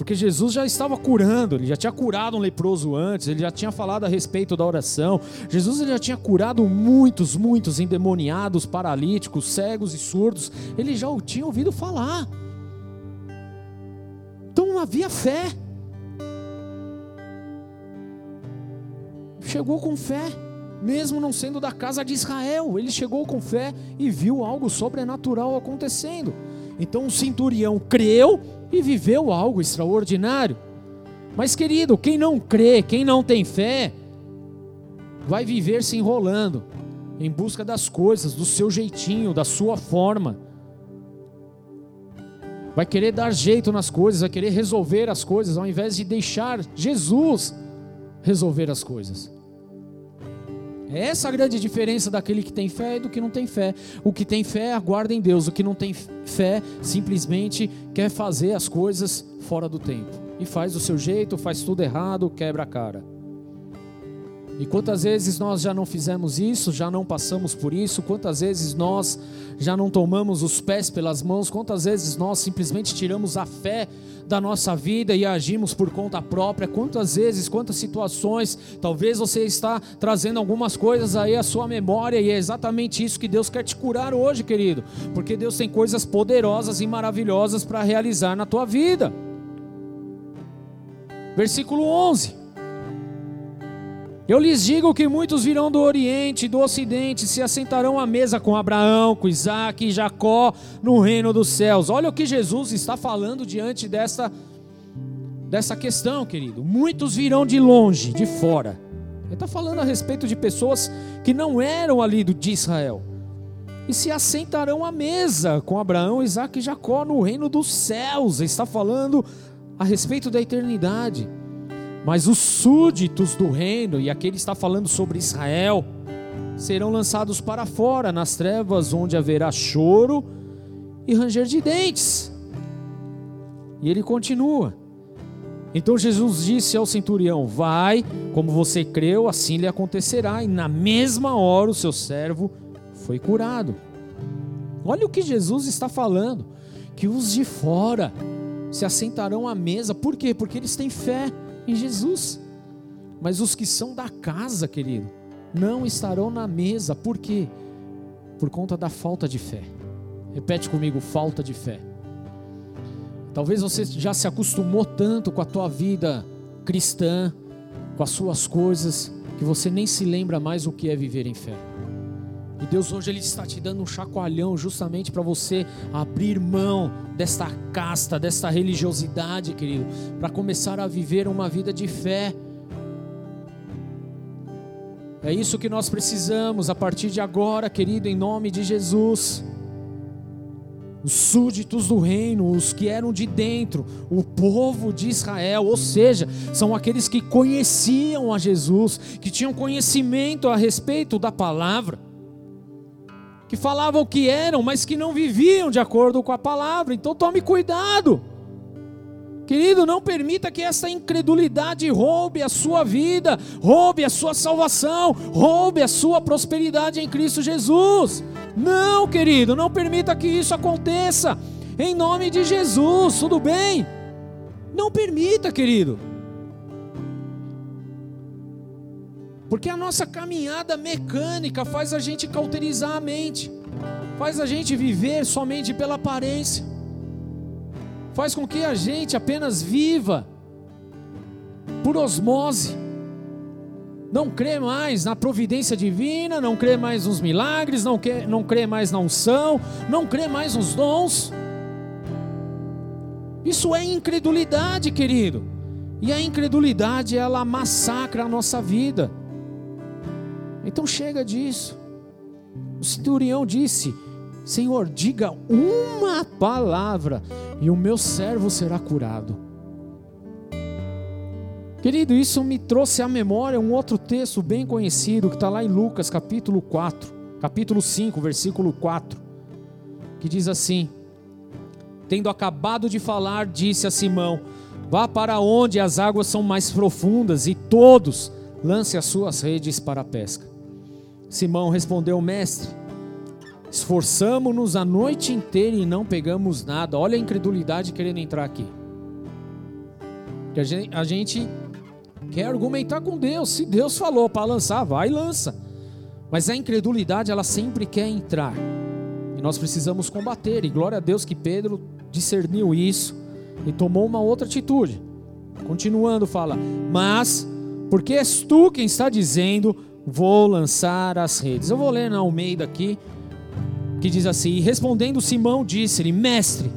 Porque Jesus já estava curando, ele já tinha curado um leproso antes, ele já tinha falado a respeito da oração. Jesus ele já tinha curado muitos, muitos endemoniados, paralíticos, cegos e surdos. Ele já o tinha ouvido falar. Então havia fé. Chegou com fé, mesmo não sendo da casa de Israel, ele chegou com fé e viu algo sobrenatural acontecendo. Então o centurião creu e viveu algo extraordinário. Mas, querido, quem não crê, quem não tem fé, vai viver se enrolando em busca das coisas, do seu jeitinho, da sua forma. Vai querer dar jeito nas coisas, vai querer resolver as coisas, ao invés de deixar Jesus resolver as coisas. É essa a grande diferença daquele que tem fé e do que não tem fé. O que tem fé aguarda em Deus, o que não tem fé simplesmente quer fazer as coisas fora do tempo. E faz do seu jeito, faz tudo errado, quebra a cara. E quantas vezes nós já não fizemos isso, já não passamos por isso, quantas vezes nós já não tomamos os pés pelas mãos, quantas vezes nós simplesmente tiramos a fé da nossa vida e agimos por conta própria, quantas vezes, quantas situações, talvez você está trazendo algumas coisas aí à sua memória e é exatamente isso que Deus quer te curar hoje, querido, porque Deus tem coisas poderosas e maravilhosas para realizar na tua vida. Versículo 11. Eu lhes digo que muitos virão do Oriente e do Ocidente, se assentarão à mesa com Abraão, com Isaac e Jacó no reino dos céus. Olha o que Jesus está falando diante dessa, dessa questão, querido. Muitos virão de longe, de fora. Ele está falando a respeito de pessoas que não eram ali de Israel. E se assentarão à mesa com Abraão, Isaac e Jacó no reino dos céus. Ele está falando a respeito da eternidade. Mas os súditos do reino, e aqui ele está falando sobre Israel, serão lançados para fora, nas trevas, onde haverá choro e ranger de dentes. E ele continua. Então Jesus disse ao centurião: Vai, como você creu, assim lhe acontecerá. E na mesma hora o seu servo foi curado. Olha o que Jesus está falando: que os de fora se assentarão à mesa, por quê? Porque eles têm fé em Jesus. Mas os que são da casa, querido, não estarão na mesa. Por quê? Por conta da falta de fé. Repete comigo: falta de fé. Talvez você já se acostumou tanto com a tua vida cristã, com as suas coisas, que você nem se lembra mais o que é viver em fé. E Deus hoje ele está te dando um chacoalhão justamente para você abrir mão desta casta, desta religiosidade, querido, para começar a viver uma vida de fé. É isso que nós precisamos a partir de agora, querido, em nome de Jesus. Os súditos do reino, os que eram de dentro, o povo de Israel, ou seja, são aqueles que conheciam a Jesus, que tinham conhecimento a respeito da palavra que falavam que eram, mas que não viviam de acordo com a palavra. Então tome cuidado. Querido, não permita que essa incredulidade roube a sua vida, roube a sua salvação, roube a sua prosperidade em Cristo Jesus. Não, querido, não permita que isso aconteça. Em nome de Jesus, tudo bem? Não permita, querido. Porque a nossa caminhada mecânica faz a gente cauterizar a mente, faz a gente viver somente pela aparência, faz com que a gente apenas viva por osmose, não crê mais na providência divina, não crê mais nos milagres, não crê, não crê mais na unção, não crê mais nos dons. Isso é incredulidade, querido. E a incredulidade ela massacra a nossa vida. Então chega disso. O centurião disse: Senhor, diga uma palavra e o meu servo será curado. Querido, isso me trouxe à memória um outro texto bem conhecido que está lá em Lucas capítulo 4, capítulo 5, versículo 4, que diz assim: Tendo acabado de falar, disse a Simão: Vá para onde as águas são mais profundas e todos lance as suas redes para a pesca. Simão respondeu: Mestre, esforçamo-nos a noite inteira e não pegamos nada. Olha a incredulidade querendo entrar aqui. A gente quer argumentar com Deus. Se Deus falou para lançar, vai e lança. Mas a incredulidade, ela sempre quer entrar. E nós precisamos combater. E glória a Deus que Pedro discerniu isso e tomou uma outra atitude. Continuando, fala: Mas, porque és tu quem está dizendo, vou lançar as redes. Eu vou ler na Almeida aqui, que diz assim: E respondendo Simão, disse-lhe: Mestre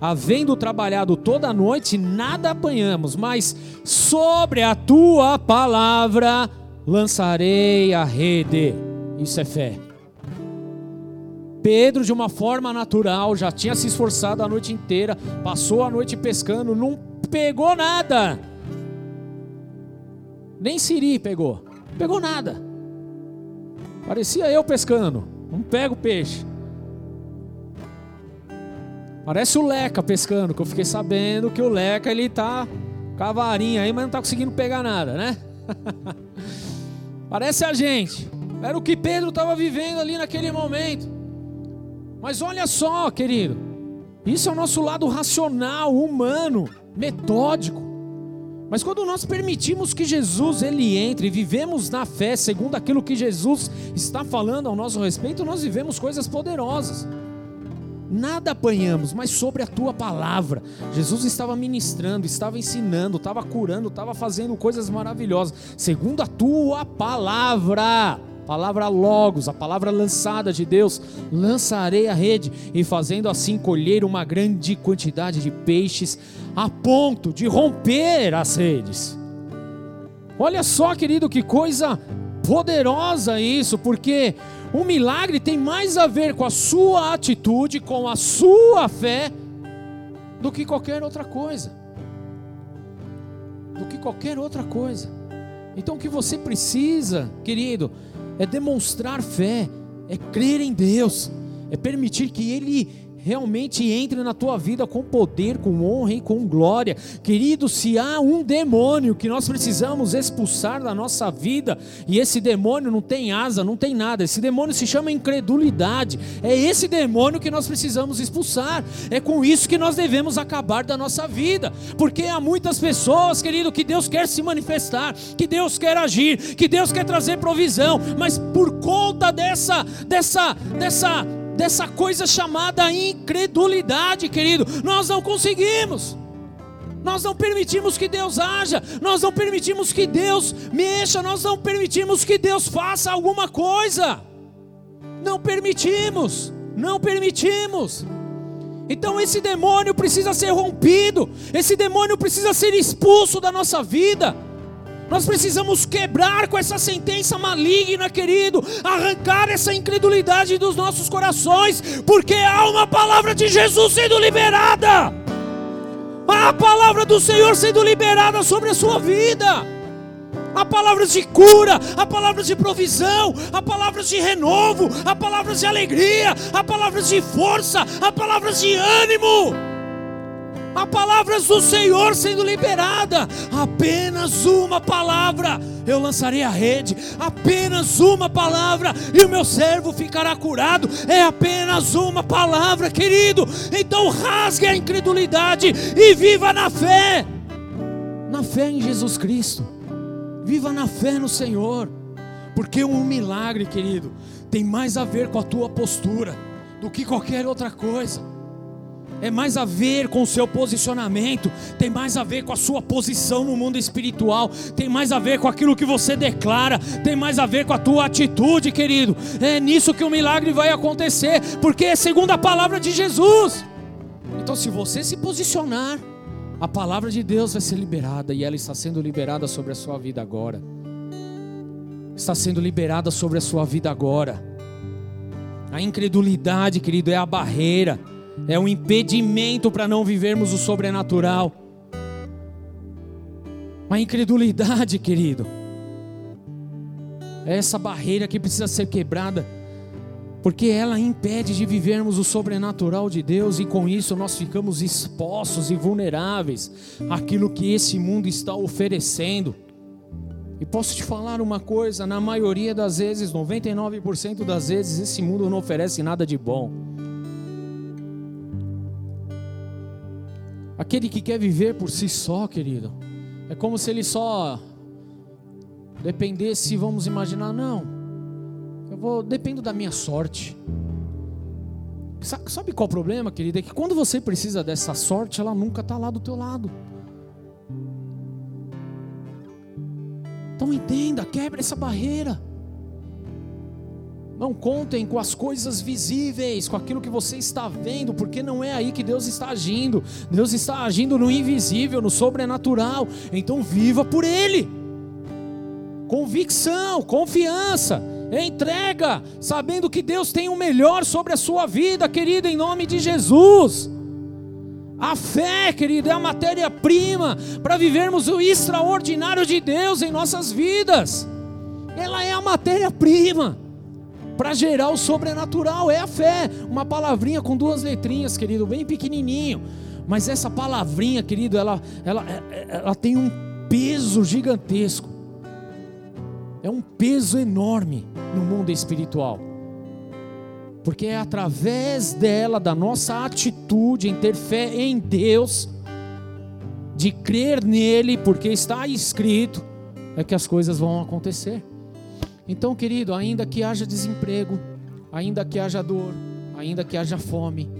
havendo trabalhado toda a noite, nada apanhamos, mas sobre a tua palavra lançarei a rede. Isso é fé. Pedro, de uma forma natural, já tinha se esforçado a noite inteira, passou a noite pescando, não pegou nada. Nem Siri pegou, pegou nada. Parecia eu pescando, não pego peixe. Parece o Leca pescando, que eu fiquei sabendo que o Leca ele tá com a varinha aí, mas não tá conseguindo pegar nada, né? Parece a gente. Era o que Pedro estava vivendo ali naquele momento. Mas olha só, querido. Isso é o nosso lado racional, humano, metódico. Mas quando nós permitimos que Jesus ele entre e vivemos na fé, segundo aquilo que Jesus está falando ao nosso respeito, nós vivemos coisas poderosas nada apanhamos, mas sobre a tua palavra. Jesus estava ministrando, estava ensinando, estava curando, estava fazendo coisas maravilhosas, segundo a tua palavra. Palavra logos, a palavra lançada de Deus, lançarei a rede e fazendo assim colher uma grande quantidade de peixes a ponto de romper as redes. Olha só, querido, que coisa poderosa isso, porque um milagre tem mais a ver com a sua atitude, com a sua fé, do que qualquer outra coisa. Do que qualquer outra coisa. Então o que você precisa, querido, é demonstrar fé, é crer em Deus, é permitir que Ele realmente entre na tua vida com poder, com honra e com glória. Querido, se há um demônio que nós precisamos expulsar da nossa vida, e esse demônio não tem asa, não tem nada, esse demônio se chama incredulidade. É esse demônio que nós precisamos expulsar. É com isso que nós devemos acabar da nossa vida, porque há muitas pessoas, querido, que Deus quer se manifestar, que Deus quer agir, que Deus quer trazer provisão, mas por conta dessa dessa dessa dessa coisa chamada incredulidade, querido. Nós não conseguimos. Nós não permitimos que Deus haja, nós não permitimos que Deus mexa, nós não permitimos que Deus faça alguma coisa. Não permitimos, não permitimos. Então esse demônio precisa ser rompido, esse demônio precisa ser expulso da nossa vida. Nós precisamos quebrar com essa sentença maligna, querido, arrancar essa incredulidade dos nossos corações, porque há uma palavra de Jesus sendo liberada. Há a palavra do Senhor sendo liberada sobre a sua vida. Há palavras de cura, há palavras de provisão, há palavras de renovo, há palavras de alegria, há palavras de força, há palavras de ânimo. Há palavras do Senhor sendo liberada. Apenas uma palavra eu lançarei a rede. Apenas uma palavra e o meu servo ficará curado. É apenas uma palavra, querido. Então rasgue a incredulidade e viva na fé. Na fé em Jesus Cristo. Viva na fé no Senhor. Porque um milagre, querido, tem mais a ver com a tua postura do que qualquer outra coisa é mais a ver com o seu posicionamento, tem mais a ver com a sua posição no mundo espiritual, tem mais a ver com aquilo que você declara, tem mais a ver com a tua atitude, querido. É nisso que o milagre vai acontecer, porque é segundo a palavra de Jesus. Então, se você se posicionar, a palavra de Deus vai ser liberada e ela está sendo liberada sobre a sua vida agora. Está sendo liberada sobre a sua vida agora. A incredulidade, querido, é a barreira, é o impedimento para não vivermos o sobrenatural. A incredulidade, querido, é essa barreira que precisa ser quebrada, porque ela impede de vivermos o sobrenatural de Deus e com isso nós ficamos expostos e vulneráveis àquilo que esse mundo está oferecendo. E posso te falar uma coisa: na maioria das vezes, 99% das vezes, esse mundo não oferece nada de bom. Aquele que quer viver por si só, querido, é como se ele só dependesse, vamos imaginar, não, eu vou, dependo da minha sorte. Sabe qual o problema, querido? É que quando você precisa dessa sorte, ela nunca está lá do teu lado. Então entenda, quebre essa barreira. Não contem com as coisas visíveis, com aquilo que você está vendo, porque não é aí que Deus está agindo. Deus está agindo no invisível, no sobrenatural. Então viva por Ele. Convicção, confiança, entrega, sabendo que Deus tem o melhor sobre a sua vida, querido, em nome de Jesus. A fé, querido, é a matéria-prima para vivermos o extraordinário de Deus em nossas vidas. Ela é a matéria-prima para gerar o sobrenatural, é a fé. Uma palavrinha com duas letrinhas, querido, bem pequenininho. Mas essa palavrinha, querido, ela, ela, ela tem um peso gigantesco. É um peso enorme no mundo espiritual porque é através dela, da nossa atitude em ter fé em Deus, de crer nele, porque está escrito, é que as coisas vão acontecer. Então, querido, ainda que haja desemprego, ainda que haja dor, ainda que haja fome,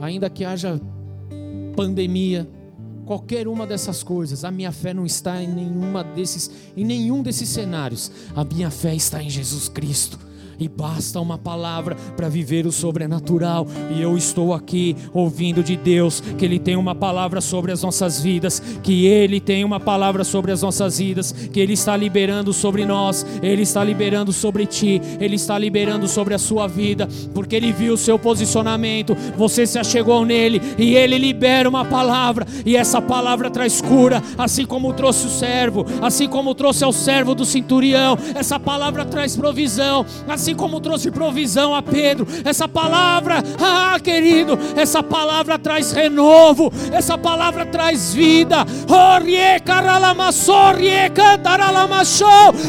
ainda que haja pandemia, qualquer uma dessas coisas, a minha fé não está em nenhuma desses, em nenhum desses cenários. A minha fé está em Jesus Cristo e basta uma palavra para viver o sobrenatural. E eu estou aqui ouvindo de Deus que Ele tem uma palavra sobre as nossas vidas, que Ele tem uma palavra sobre as nossas vidas, que Ele está liberando sobre nós, Ele está liberando sobre ti, Ele está liberando sobre a sua vida, porque Ele viu o seu posicionamento, você se achegou nele e Ele libera uma palavra, e essa palavra traz cura, assim como trouxe o servo, assim como trouxe ao servo do centurião, essa palavra traz provisão, assim assim como trouxe provisão a Pedro. Essa palavra, ah, querido, essa palavra traz renovo, essa palavra traz vida.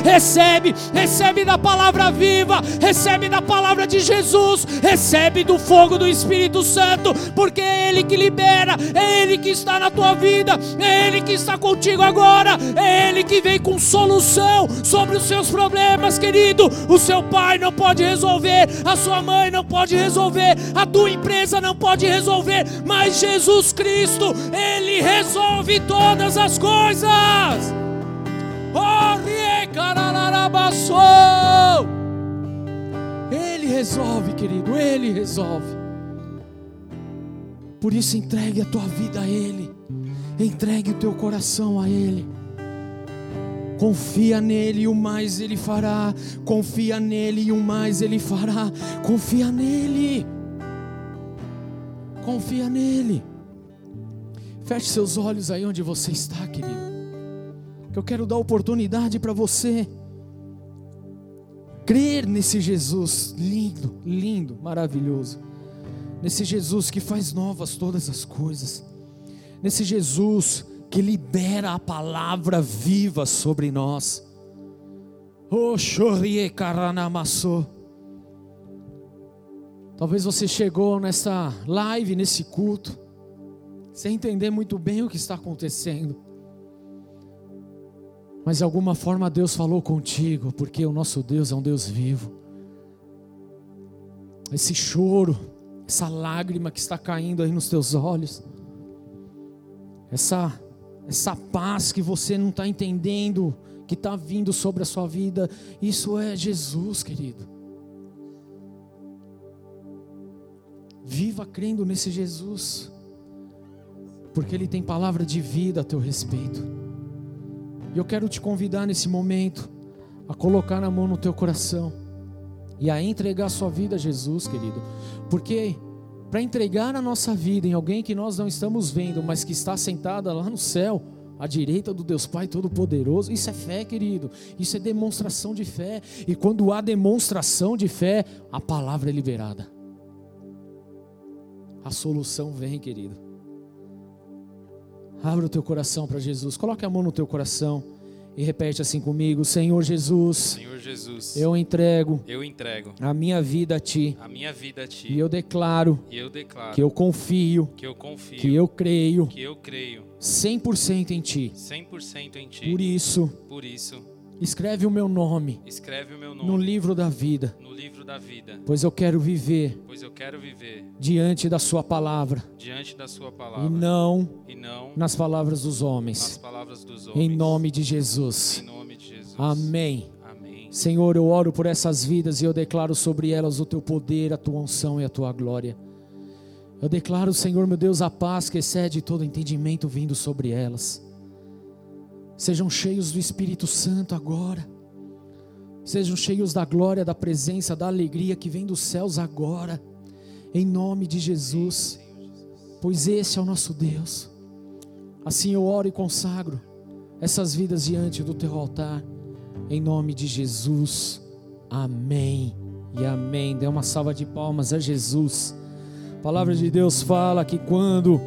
Recebe, recebe da palavra viva, recebe da palavra de Jesus, recebe do fogo do Espírito Santo, porque é Ele que libera, é Ele que está na tua vida, é Ele que está contigo agora, é Ele que vem com solução sobre os seus problemas, querido. O seu pai não não pode resolver, a sua mãe não pode resolver, a tua empresa não pode resolver, mas Jesus Cristo, Ele resolve todas as coisas. Ele resolve, querido, Ele resolve. Por isso, entregue a tua vida a Ele, entregue o teu coração a Ele. Confia nele e o mais ele fará. Confia nele e o mais ele fará. Confia nele. Confia nele. Feche seus olhos aí onde você está, querido. Que eu quero dar oportunidade para você crer nesse Jesus lindo, lindo, maravilhoso. Nesse Jesus que faz novas todas as coisas. Nesse Jesus que libera a palavra viva sobre nós. Oh, Talvez você chegou nessa live, nesse culto, sem entender muito bem o que está acontecendo. Mas de alguma forma Deus falou contigo, porque o nosso Deus é um Deus vivo. Esse choro, essa lágrima que está caindo aí nos teus olhos, essa essa paz que você não está entendendo, que está vindo sobre a sua vida, isso é Jesus, querido. Viva crendo nesse Jesus, porque Ele tem palavra de vida a teu respeito. E eu quero te convidar nesse momento a colocar a mão no teu coração e a entregar a sua vida a Jesus, querido. Porque para entregar a nossa vida em alguém que nós não estamos vendo, mas que está sentada lá no céu, à direita do Deus Pai Todo-Poderoso, isso é fé, querido. Isso é demonstração de fé. E quando há demonstração de fé, a palavra é liberada. A solução vem, querido. Abra o teu coração para Jesus. Coloque a mão no teu coração e repete assim comigo: Senhor Jesus. Senhor Jesus. Eu entrego. Eu entrego. A minha vida a ti. A minha vida a ti. E eu declaro. E eu declaro. Que eu confio. Que eu confio. Que eu creio. Que eu creio. 100% em ti. 100% em ti. Por isso. Por isso. Escreve o meu nome. Escreve o meu nome. No livro da vida. No livro da vida. Pois eu quero viver. Pois eu quero viver. Diante da sua palavra. Diante da sua palavra. E não. E não. Nas palavras dos homens. Nas palavras dos homens. Em nome de Jesus. Em nome de Jesus. Amém. Amém. Senhor, eu oro por essas vidas e eu declaro sobre elas o teu poder, a tua unção e a tua glória. Eu declaro, Senhor, meu Deus, a paz que excede todo entendimento vindo sobre elas. Sejam cheios do Espírito Santo agora. Sejam cheios da glória, da presença, da alegria que vem dos céus agora. Em nome de Jesus. Pois esse é o nosso Deus. Assim eu oro e consagro essas vidas diante do teu altar. Em nome de Jesus. Amém. E amém. Dê uma salva de palmas a Jesus. A palavra de Deus fala que quando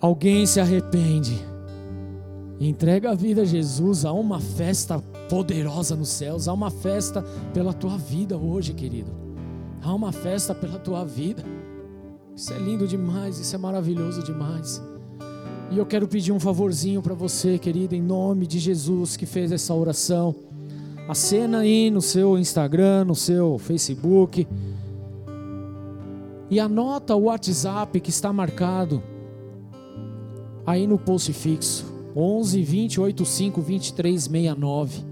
alguém se arrepende, entrega a vida a Jesus, há uma festa poderosa nos céus, há uma festa pela tua vida hoje, querido. Há uma festa pela tua vida. Isso é lindo demais, isso é maravilhoso demais. E eu quero pedir um favorzinho para você, querido, em nome de Jesus que fez essa oração. Acena aí no seu Instagram, no seu Facebook. E anota o WhatsApp que está marcado aí no post fixo. 11 20 85 23 69.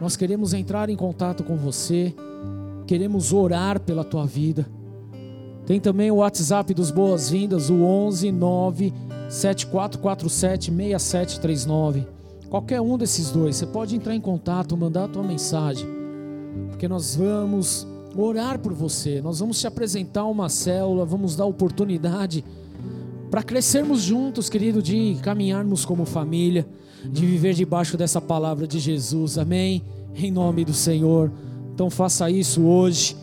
Nós queremos entrar em contato com você. Queremos orar pela tua vida. Tem também o WhatsApp dos boas-vindas, o 11 9 7447 6739. Qualquer um desses dois, você pode entrar em contato, mandar a tua mensagem, porque nós vamos orar por você, nós vamos te apresentar uma célula, vamos dar oportunidade para crescermos juntos, querido, de caminharmos como família, de viver debaixo dessa palavra de Jesus, amém? Em nome do Senhor. Então faça isso hoje,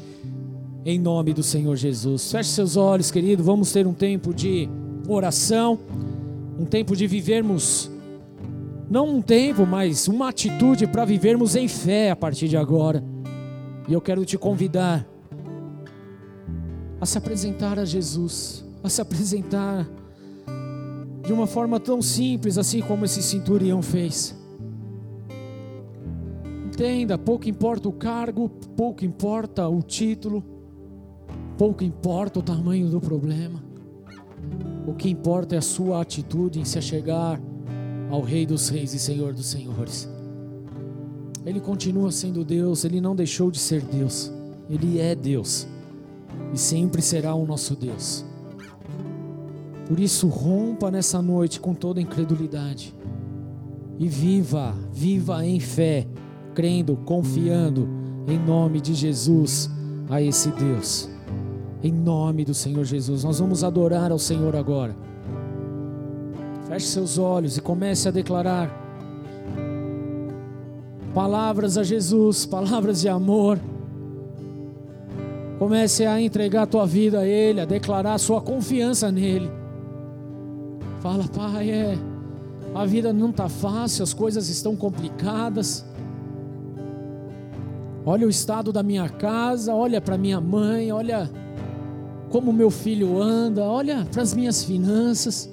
em nome do Senhor Jesus. Feche seus olhos, querido, vamos ter um tempo de oração, um tempo de vivermos, não um tempo, mas uma atitude para vivermos em fé a partir de agora. E eu quero te convidar a se apresentar a Jesus, a se apresentar de uma forma tão simples, assim como esse centurião fez. Entenda, pouco importa o cargo, pouco importa o título, pouco importa o tamanho do problema. O que importa é a sua atitude em se achegar ao Rei dos Reis e Senhor dos Senhores. Ele continua sendo Deus, ele não deixou de ser Deus. Ele é Deus e sempre será o nosso Deus. Por isso, rompa nessa noite com toda incredulidade e viva, viva em fé, crendo, confiando em nome de Jesus a esse Deus. Em nome do Senhor Jesus, nós vamos adorar ao Senhor agora. Feche seus olhos e comece a declarar palavras a Jesus, palavras de amor. Comece a entregar a tua vida a Ele, a declarar a sua confiança nele. Fala, Pai, é, a vida não está fácil, as coisas estão complicadas. Olha o estado da minha casa, olha para minha mãe, olha como meu filho anda, olha para as minhas finanças.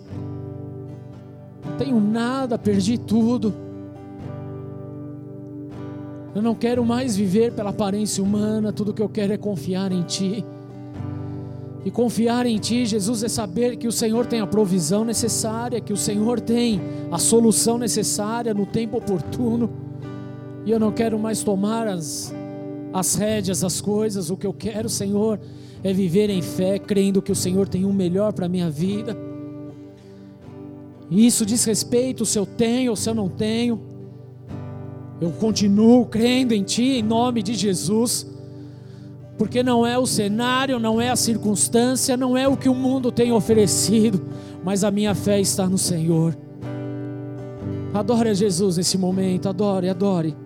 Não tenho nada, perdi tudo. Eu não quero mais viver pela aparência humana, tudo que eu quero é confiar em Ti. E confiar em Ti, Jesus, é saber que o Senhor tem a provisão necessária, que o Senhor tem a solução necessária no tempo oportuno. E eu não quero mais tomar as, as rédeas das coisas, o que eu quero, Senhor, é viver em fé, crendo que o Senhor tem o um melhor para a minha vida. E isso diz respeito se eu tenho ou se eu não tenho. Eu continuo crendo em Ti, em nome de Jesus, porque não é o cenário, não é a circunstância, não é o que o mundo tem oferecido, mas a minha fé está no Senhor. Adore a Jesus nesse momento, adore, adore.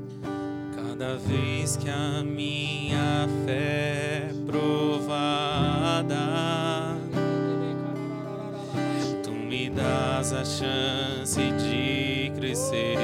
Cada vez que a minha fé é provada, tu me das a chance de crescer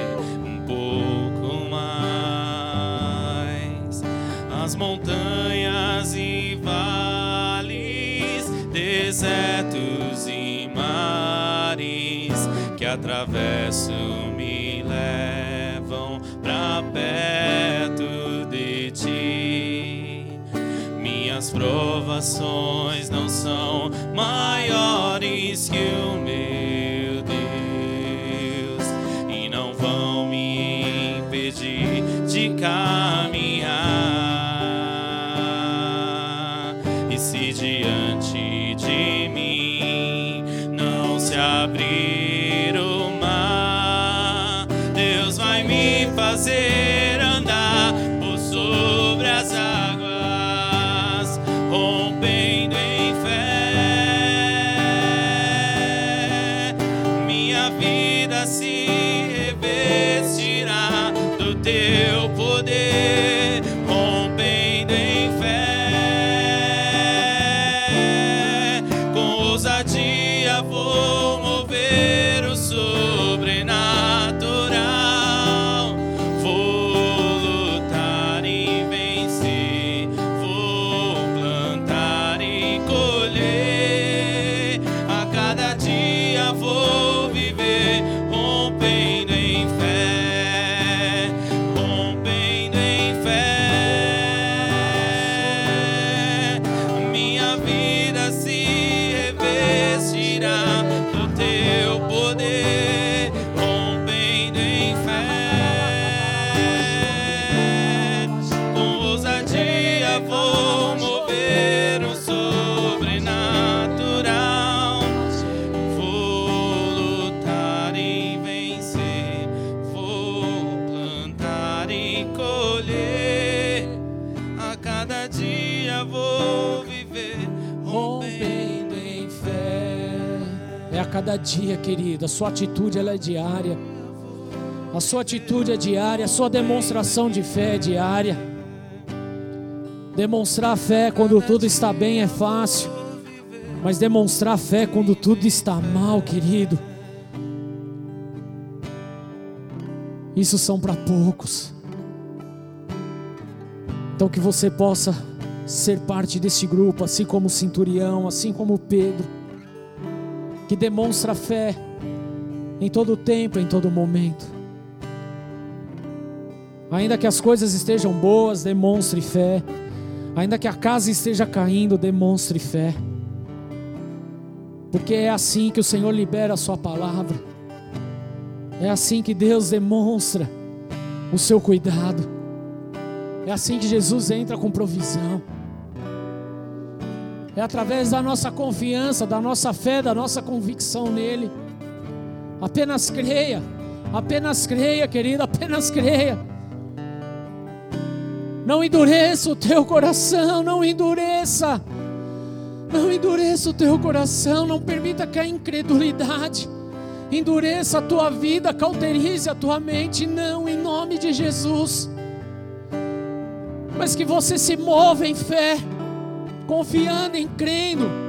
As montanhas e vales, desertos e mares que atravesso me levam pra perto de ti. Minhas provações não são maiores que o meu Deus e não vão me impedir de caminhar. Cada dia, querido. A sua atitude ela é diária. A sua atitude é diária, a sua demonstração de fé é diária. Demonstrar fé quando tudo está bem é fácil, mas demonstrar fé quando tudo está mal, querido, isso são para poucos. Então que você possa ser parte desse grupo, assim como o centurião, assim como Pedro, que demonstra fé em todo tempo, em todo momento. Ainda que as coisas estejam boas, demonstre fé. Ainda que a casa esteja caindo, demonstre fé. Porque é assim que o Senhor libera a sua palavra. É assim que Deus demonstra o seu cuidado. É assim que Jesus entra com provisão. É através da nossa confiança, da nossa fé, da nossa convicção nele. Apenas creia, apenas creia, querido, apenas creia. Não endureça o teu coração, não endureça. Não endureça o teu coração, não permita que a incredulidade endureça a tua vida, cauterize a tua mente, não, em nome de Jesus. Mas que você se mova em fé, confiando em crendo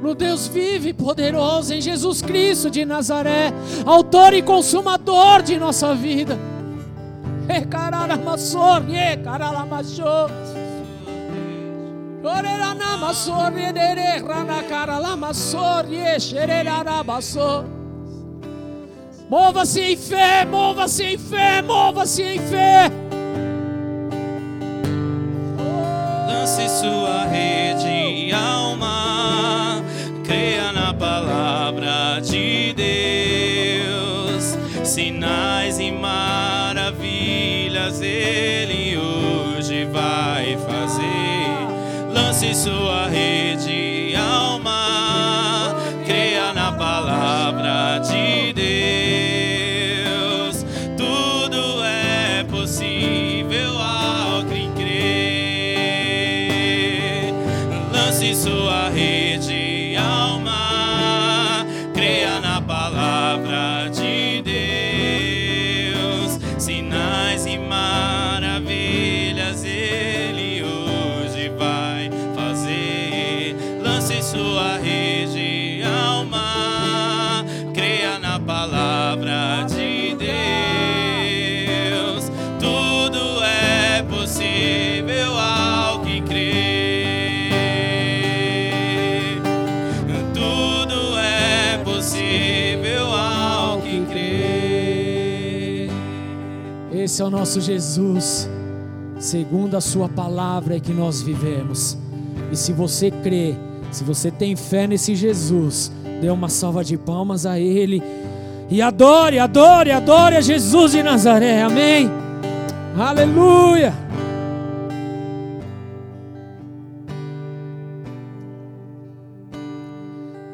no Deus vivo e poderoso, em Jesus Cristo de Nazaré, autor e consumador de nossa vida. E e e. Mova-se em fé, mova-se em fé, mova-se em fé. Lance sua rede ao mar, creia na palavra de Deus. Sinais e maravilhas Ele hoje vai fazer. Lance sua rede palavra de Deus. Tudo é possível ao que crê. Tudo é possível ao que crê. Esse é o nosso Jesus. Segundo a sua palavra é que nós vivemos. E se você crê, se você tem fé nesse Jesus, dê uma salva de palmas a ele. E adore, adore, adore a Jesus de Nazaré. Amém. Aleluia.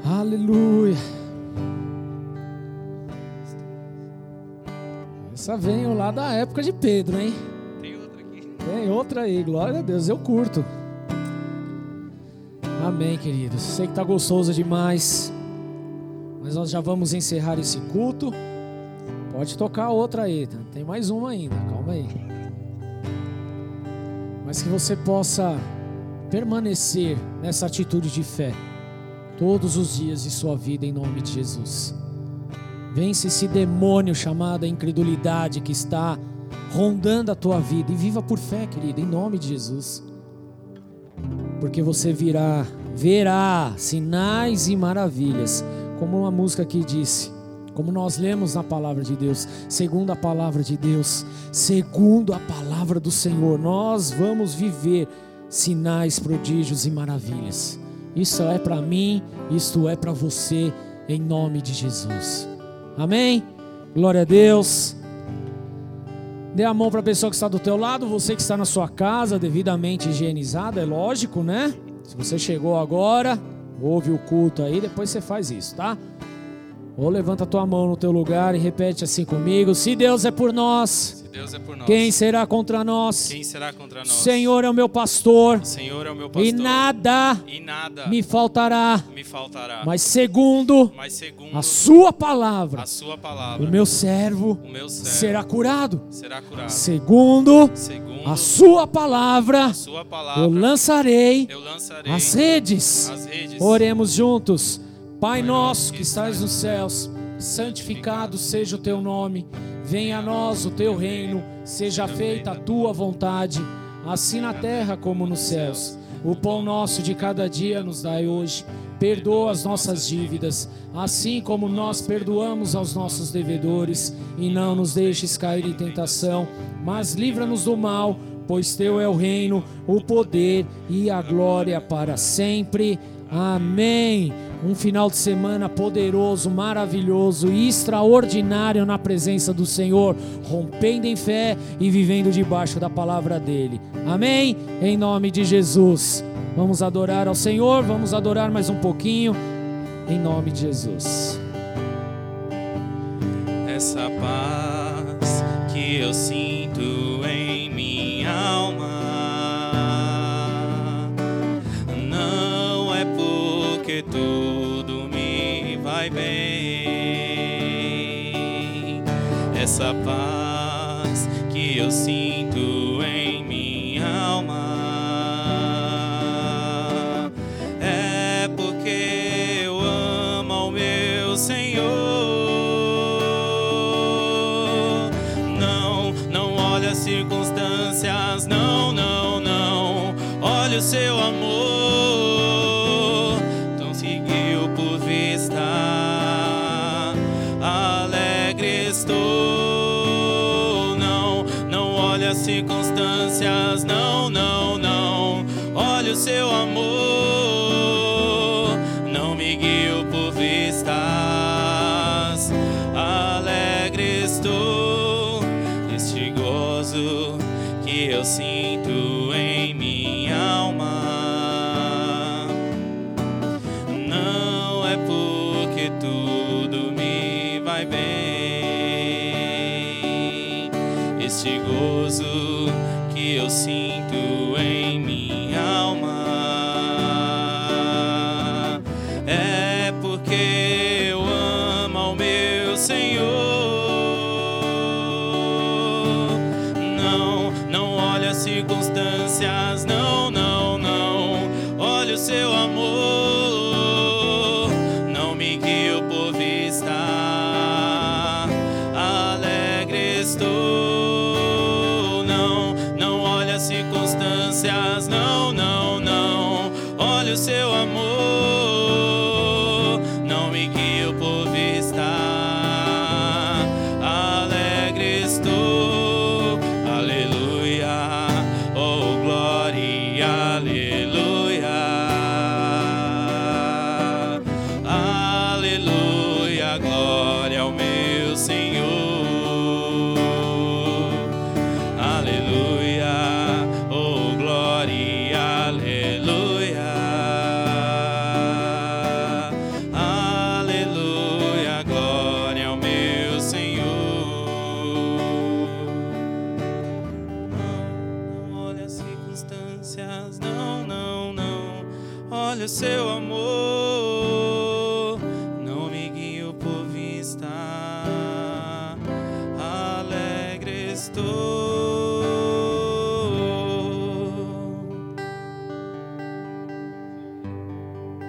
Aleluia. Essa veio lá da época de Pedro, hein? Tem outra aqui. Tem outra aí, glória a Deus, eu curto. Amém, queridos. Sei que tá gostoso demais, mas nós já vamos encerrar esse culto. Pode tocar outra aí, tá? tem mais uma ainda, calma aí. Mas que você possa permanecer nessa atitude de fé todos os dias de sua vida em nome de Jesus. Vence esse demônio chamado incredulidade que está rondando a tua vida e viva por fé, querido, em nome de Jesus. Porque você virá, verá sinais e maravilhas, como uma música que disse, como nós lemos na palavra de Deus, segundo a palavra de Deus, segundo a palavra do Senhor, nós vamos viver sinais, prodígios e maravilhas. Isso é para mim, isto é para você, em nome de Jesus. Amém? Glória a Deus. Dê a mão para a pessoa que está do teu lado, você que está na sua casa, devidamente higienizada, é lógico, né? Se você chegou agora, ouve o culto aí, depois você faz isso, tá? Ou levanta a tua mão no teu lugar e repete assim comigo: Se Deus é por nós, Deus é por nós, quem será contra nós? quem será contra nós? Senhor é o meu pastor, O Senhor é o meu pastor. e nada e nada me faltará. me faltará. Mas segundo Mas segundo a sua palavra, a sua o palavra, meu servo o meu servo será curado. será curado. Segundo Segundo a sua palavra, a sua palavra, eu lançarei eu lançarei as redes. as redes. Oremos juntos. Pai nosso que estás nos céus, santificado seja o teu nome. Venha a nós o teu reino, seja feita a tua vontade, assim na terra como nos céus. O pão nosso de cada dia nos dai hoje. Perdoa as nossas dívidas, assim como nós perdoamos aos nossos devedores, e não nos deixes cair em tentação, mas livra-nos do mal, pois teu é o reino, o poder e a glória para sempre. Amém. Um final de semana poderoso, maravilhoso e extraordinário na presença do Senhor, rompendo em fé e vivendo debaixo da palavra dele. Amém? Em nome de Jesus. Vamos adorar ao Senhor, vamos adorar mais um pouquinho. Em nome de Jesus. Essa paz que eu sinto em minha alma não é porque tudo me seu amor,